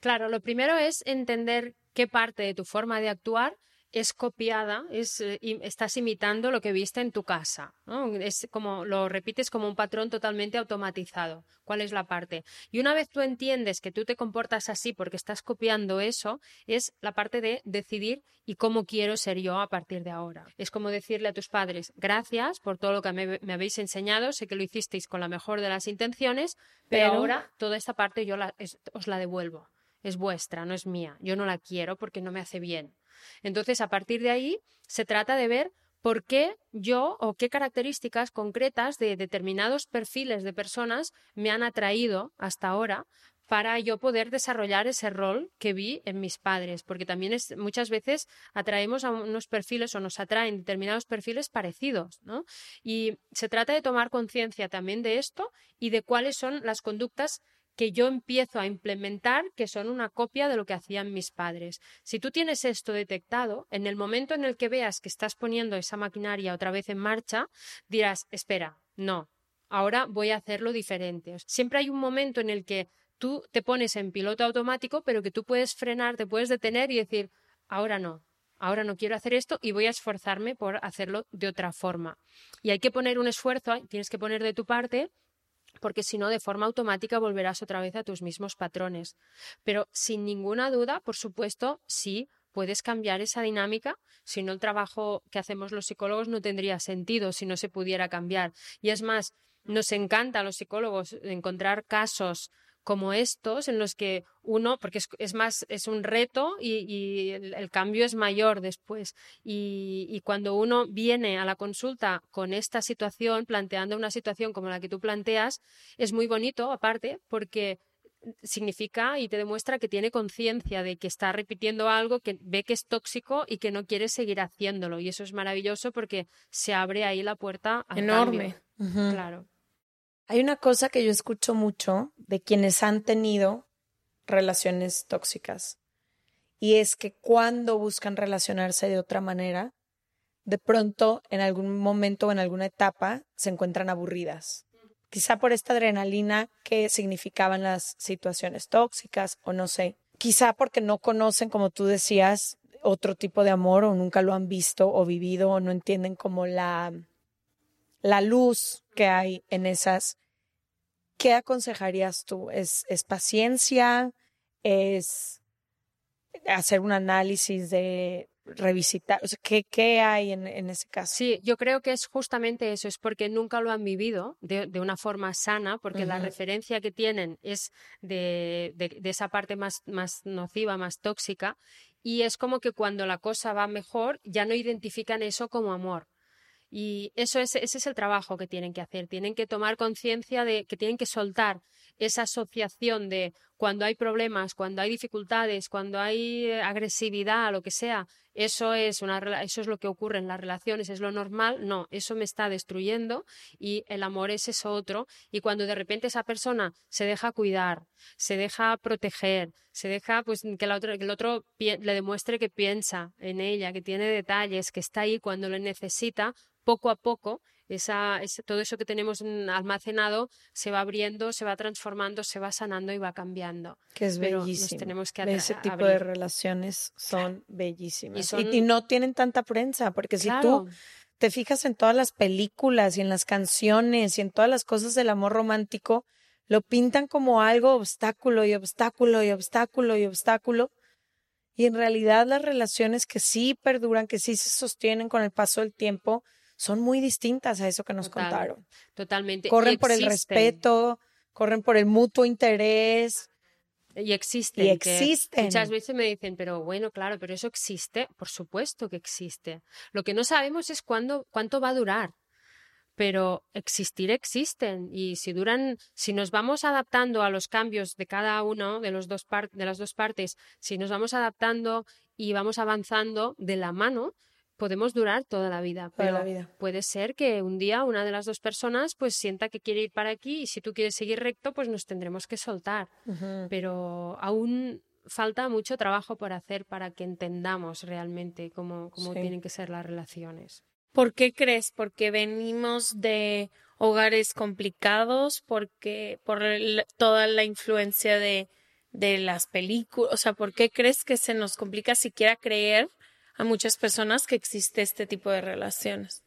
Claro, lo primero es entender qué parte de tu forma de actuar es copiada, es, eh, estás imitando lo que viste en tu casa. ¿no? Es como lo repites como un patrón totalmente automatizado. ¿Cuál es la parte? Y una vez tú entiendes que tú te comportas así porque estás copiando eso, es la parte de decidir y cómo quiero ser yo a partir de ahora. Es como decirle a tus padres, gracias por todo lo que me, me habéis enseñado, sé que lo hicisteis con la mejor de las intenciones, pero, Pero- ahora toda esta parte yo la- es- os la devuelvo. Es vuestra, no es mía. Yo no la quiero porque no me hace bien. Entonces, a partir de ahí, se trata de ver por qué yo o qué características concretas de determinados perfiles de personas me han atraído hasta ahora para yo poder desarrollar ese rol que vi en mis padres, porque también muchas veces atraemos a unos perfiles o nos atraen determinados perfiles parecidos, ¿no? Y se trata de tomar conciencia también de esto y de cuáles son las conductas que yo empiezo a implementar que son una copia de lo que hacían mis padres. Si tú tienes esto detectado, en el momento en el que veas que estás poniendo esa maquinaria otra vez en marcha, dirás, espera, no, ahora voy a hacerlo diferente. Siempre hay un momento en el que tú te pones en piloto automático, pero que tú puedes frenar, te puedes detener y decir, ahora no, ahora no quiero hacer esto y voy a esforzarme por hacerlo de otra forma. Y hay que poner un esfuerzo, tienes que poner de tu parte porque si no, de forma automática volverás otra vez a tus mismos patrones. Pero sin ninguna duda, por supuesto, sí puedes cambiar esa dinámica, si no el trabajo que hacemos los psicólogos no tendría sentido si no se pudiera cambiar. Y es más, nos encanta a los psicólogos encontrar casos como estos en los que uno, porque es, es más, es un reto y, y el, el cambio es mayor después. Y, y cuando uno viene a la consulta con esta situación, planteando una situación como la que tú planteas, es muy bonito, aparte, porque significa y te demuestra que tiene conciencia de que está repitiendo algo, que ve que es tóxico y que no quiere seguir haciéndolo. Y eso es maravilloso porque se abre ahí la puerta al Enorme. cambio. Ujú. Claro. Hay una cosa que yo escucho mucho de quienes han tenido relaciones tóxicas y es que cuando buscan relacionarse de otra manera, de pronto en algún momento o en alguna etapa se encuentran aburridas quizá por esta adrenalina que significaban las situaciones tóxicas o no sé, quizá porque no conocen, como tú decías, otro tipo de amor o nunca lo han visto o vivido o no entienden como la, la luz que hay en esas. ¿Qué aconsejarías tú? ¿Es, es paciencia? ¿Es hacer un análisis de revisitar? O sea, ¿qué, ¿qué, hay en, en, ese caso? Sí, yo creo que es justamente eso, es porque nunca lo han vivido de, de una forma sana, porque uh -huh. la referencia que tienen es de, de, de, esa parte más, más nociva, más tóxica, y es como que cuando la cosa va mejor ya no identifican eso como amor. Y eso es, ese es el trabajo que tienen que hacer. Tienen que tomar conciencia de que tienen que soltar esa asociación de cuando hay problemas, cuando hay dificultades, cuando hay eh, agresividad, lo que sea, eso es, una, eso es lo que ocurre en las relaciones, es lo normal. No, eso me está destruyendo y el amor es eso otro. Y cuando de repente esa persona se deja cuidar, se deja proteger, se deja pues que, la otra, que el otro le demuestre que piensa en ella, que tiene detalles, que está ahí cuando lo necesita, poco a poco esa, ese, todo eso que tenemos almacenado se va abriendo, se va transformando, se va sanando y va cambiando. Que es Pero bellísimo. tenemos que Ese tipo abrir. de relaciones son bellísimas. Y, son... y, y, no tienen tanta prensa, porque si tú te fijas en todas las películas y en las canciones y en todas las cosas del amor romántico, lo pintan como algo obstáculo y obstáculo y obstáculo y obstáculo. Y en realidad las relaciones que sí perduran, que sí se sostienen con el paso del tiempo, son muy distintas a eso que nos Total, contaron. Totalmente. Corren por el respeto, corren por el mutuo interés. Y existen. Y existen. Muchas veces me dicen, pero bueno, claro, pero eso existe. Por supuesto que existe. Lo que no sabemos es cuándo, cuánto va a durar. Pero existir existen. Y si duran, si nos vamos adaptando a los cambios de cada uno de, los dos de las dos partes, si nos vamos adaptando y vamos avanzando de la mano, podemos durar toda la vida, pero la vida. puede ser que un día una de las dos personas pues sienta que quiere ir para aquí y si tú quieres seguir recto pues nos tendremos que soltar. Uh -huh. Pero aún falta mucho trabajo por hacer para que entendamos realmente cómo, cómo sí. tienen que ser las relaciones. ¿Por qué crees? Porque venimos de hogares complicados, porque por el, toda la influencia de, de las películas, o sea, ¿por qué crees que se nos complica siquiera creer a muchas personas que existe este tipo de relaciones.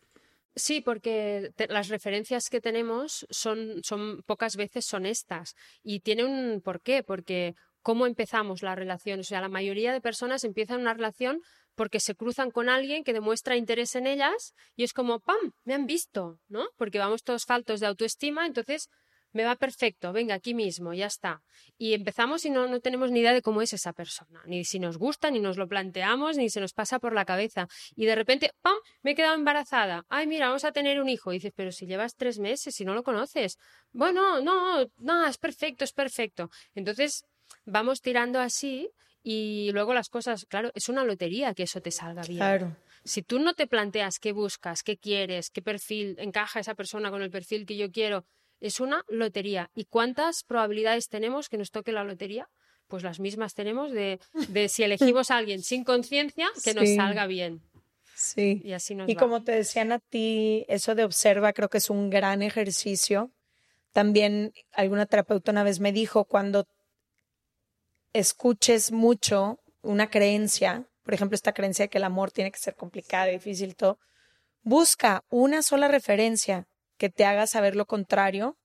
Sí, porque las referencias que tenemos son, son pocas veces son estas. Y tiene un porqué, porque cómo empezamos la relación. O sea, la mayoría de personas empiezan una relación porque se cruzan con alguien que demuestra interés en ellas y es como, ¡pam! Me han visto, ¿no? Porque vamos todos faltos de autoestima, entonces me va perfecto, venga, aquí mismo, ya está. Y empezamos y no, no, tenemos ni idea de cómo es esa persona, ni si nos gusta, ni nos lo planteamos, ni se nos pasa por la cabeza. Y de repente, ¡pam!, me he quedado embarazada. Ay, mira, vamos a tener un hijo. Y dices, pero si llevas tres meses, si no lo conoces. Bueno, no, no, es perfecto, es perfecto. Entonces, vamos tirando así y luego las cosas, claro, es una lotería que eso te salga bien. Claro. Si tú no te planteas qué buscas, qué quieres, qué perfil encaja esa persona con el perfil que yo quiero, es una lotería. ¿Y cuántas probabilidades tenemos que nos toque la lotería? Pues las mismas tenemos de, de si elegimos a alguien sin conciencia, que sí. nos salga bien. Sí. Y así nos Y va. como te decían a ti, eso de observa creo que es un gran ejercicio. También alguna terapeuta una vez me dijo, cuando escuches mucho una creencia, por ejemplo, esta creencia de que el amor tiene que ser complicado difícil, todo, busca una sola referencia que te haga saber lo contrario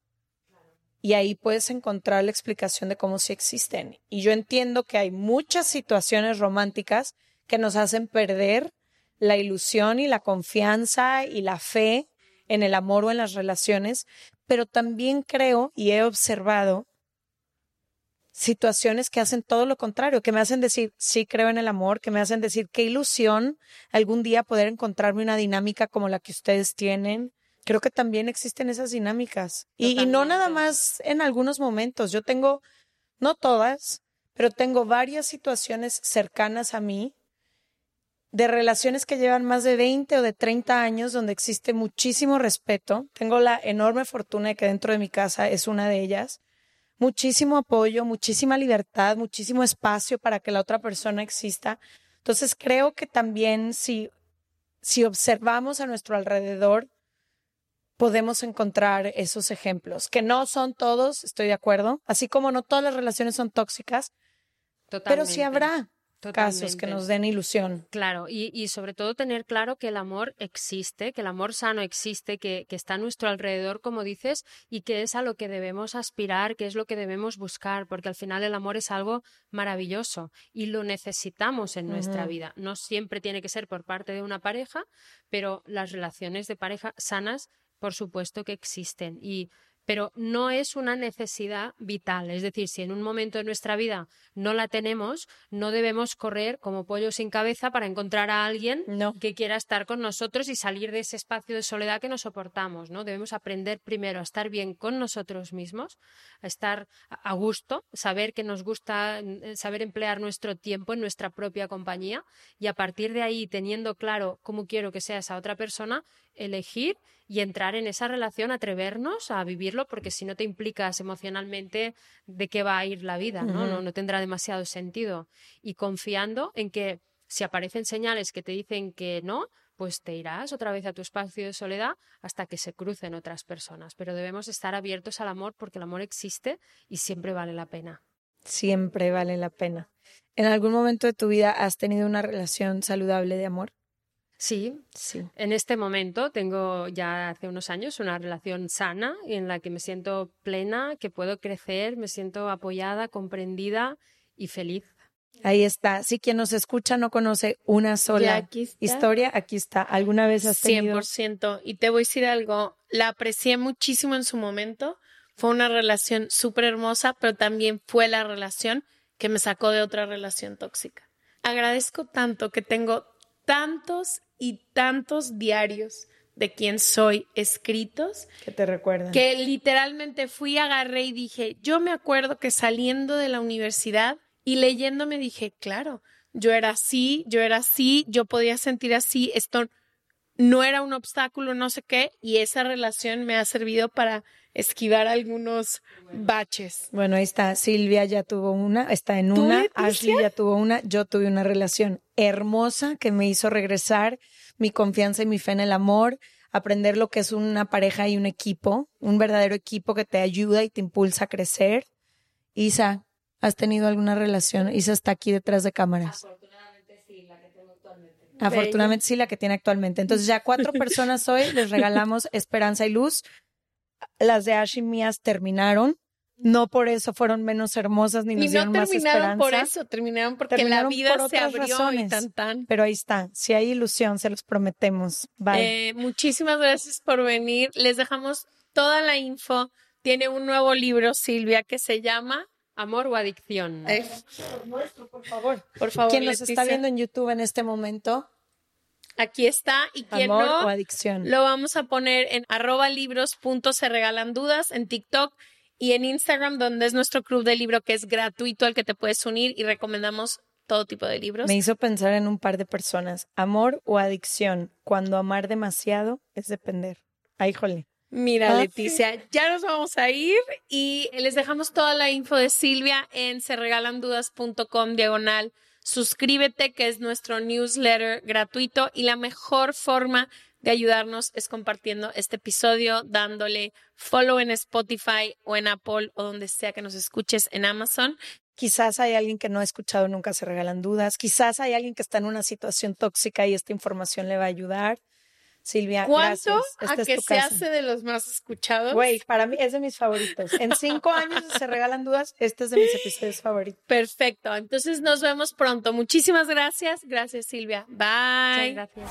y ahí puedes encontrar la explicación de cómo sí existen. Y yo entiendo que hay muchas situaciones románticas que nos hacen perder la ilusión y la confianza y la fe en el amor o en las relaciones, pero también creo y he observado situaciones que hacen todo lo contrario, que me hacen decir, sí creo en el amor, que me hacen decir, qué ilusión algún día poder encontrarme una dinámica como la que ustedes tienen, creo que también existen esas dinámicas. Y, y, no nada más en algunos momentos. Yo tengo, no todas, pero tengo varias situaciones cercanas a mí de relaciones que llevan más de 20 o de 30 años donde existe muchísimo respeto. Tengo la enorme fortuna de que dentro de mi casa es una de ellas. Muchísimo apoyo, muchísima libertad, muchísimo espacio para que la otra persona exista. Entonces creo que también si, si observamos a nuestro alrededor, podemos encontrar esos ejemplos, que no son todos, estoy de acuerdo, así como no todas las relaciones son tóxicas, pero sí habrá casos que nos den ilusión. Claro, y, y, sobre todo tener claro que el amor existe, que el amor sano existe, que, que, está a nuestro alrededor, como dices, y que es a lo que debemos aspirar, que es lo que debemos buscar, porque al final el amor es algo maravilloso y lo necesitamos en nuestra vida. No siempre tiene que ser por parte de una pareja, pero las relaciones de pareja sanas, por supuesto que existen. Y pero no es una necesidad vital. Es decir, si en un momento de nuestra vida no la tenemos, no debemos correr como pollo sin cabeza para encontrar a alguien que quiera estar con nosotros y salir de ese espacio de soledad que nos soportamos. ¿no? Debemos aprender primero a estar bien con nosotros mismos, a estar a gusto, saber que nos gusta, eh, saber emplear nuestro tiempo en nuestra propia compañía y a partir de ahí, teniendo claro cómo quiero que sea esa otra persona, elegir y entrar en esa relación, atrevernos a vivirlo, porque si no te implicas emocionalmente de qué va a ir la vida, ¿no? no, no tendrá demasiado sentido. Y confiando en que si aparecen señales que te dicen que no, pues te irás otra vez a tu espacio de soledad hasta que se crucen otras personas. Pero debemos estar abiertos al amor porque el amor existe y siempre vale la pena. Siempre vale la pena. ¿En algún momento de tu vida has tenido una relación saludable de amor? Sí, sí. En este momento tengo ya hace unos años una relación sana en la que me siento plena, que puedo crecer, me siento apoyada, comprendida y feliz. Ahí está. Si quien nos escucha no conoce una sola historia, aquí está. ¿Alguna vez has tenido? 100%. Y te voy a decir algo, la aprecié muchísimo en su momento. Fue una relación súper hermosa, pero también fue la relación que me sacó de otra relación tóxica. Agradezco tanto que tengo tantos y tantos diarios de quién soy escritos. Que te recuerdan. Que literalmente fui, agarré y dije, yo me acuerdo que saliendo de la universidad y leyendo me dije, claro, yo era así, yo era así, yo podía sentir así, esto no era un obstáculo, no sé qué, y esa relación me ha servido para esquivar algunos baches. Bueno, ahí está, Silvia ya tuvo una, está en una, Ashley ya tuvo una, yo tuve una relación hermosa que me hizo regresar mi confianza y mi fe en el amor, aprender lo que es una pareja y un equipo, un verdadero equipo que te ayuda y te impulsa a crecer. Isa, ¿has tenido alguna relación? Isa está aquí detrás de cámaras. Afortunadamente sí, la que tiene actualmente. Entonces ya cuatro personas hoy les regalamos esperanza y luz. Las de Ash y mías terminaron. No por eso fueron menos hermosas ni nos y no terminaron por eso, terminaron porque la vida se abrió razones, y tan tan. Pero ahí está, si hay ilusión, se los prometemos. Bye. Eh, muchísimas gracias por venir. Les dejamos toda la info. Tiene un nuevo libro, Silvia, que se llama Amor o adicción. por favor. Por favor. Quien nos está viendo en YouTube en este momento. Aquí está. Y quien Amor no, o adicción. lo vamos a poner en arroba libros se regalan dudas en TikTok y en Instagram, donde es nuestro club de libro que es gratuito al que te puedes unir y recomendamos todo tipo de libros. Me hizo pensar en un par de personas. Amor o adicción. Cuando amar demasiado es depender. Ay, jole. Mira, ah, Leticia, ya nos vamos a ir y les dejamos toda la info de Silvia en serregalandudas.com diagonal. Suscríbete, que es nuestro newsletter gratuito y la mejor forma de ayudarnos es compartiendo este episodio, dándole follow en Spotify o en Apple o donde sea que nos escuches en Amazon. Quizás hay alguien que no ha escuchado nunca se regalan dudas. Quizás hay alguien que está en una situación tóxica y esta información le va a ayudar. Silvia, ¿Cuánto a que se hace de los más escuchados? Güey, para mí es de mis favoritos. En cinco años se regalan dudas, este es de mis episodios favoritos. Perfecto, entonces nos vemos pronto. Muchísimas gracias. Gracias, Silvia. Bye. gracias.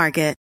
Market.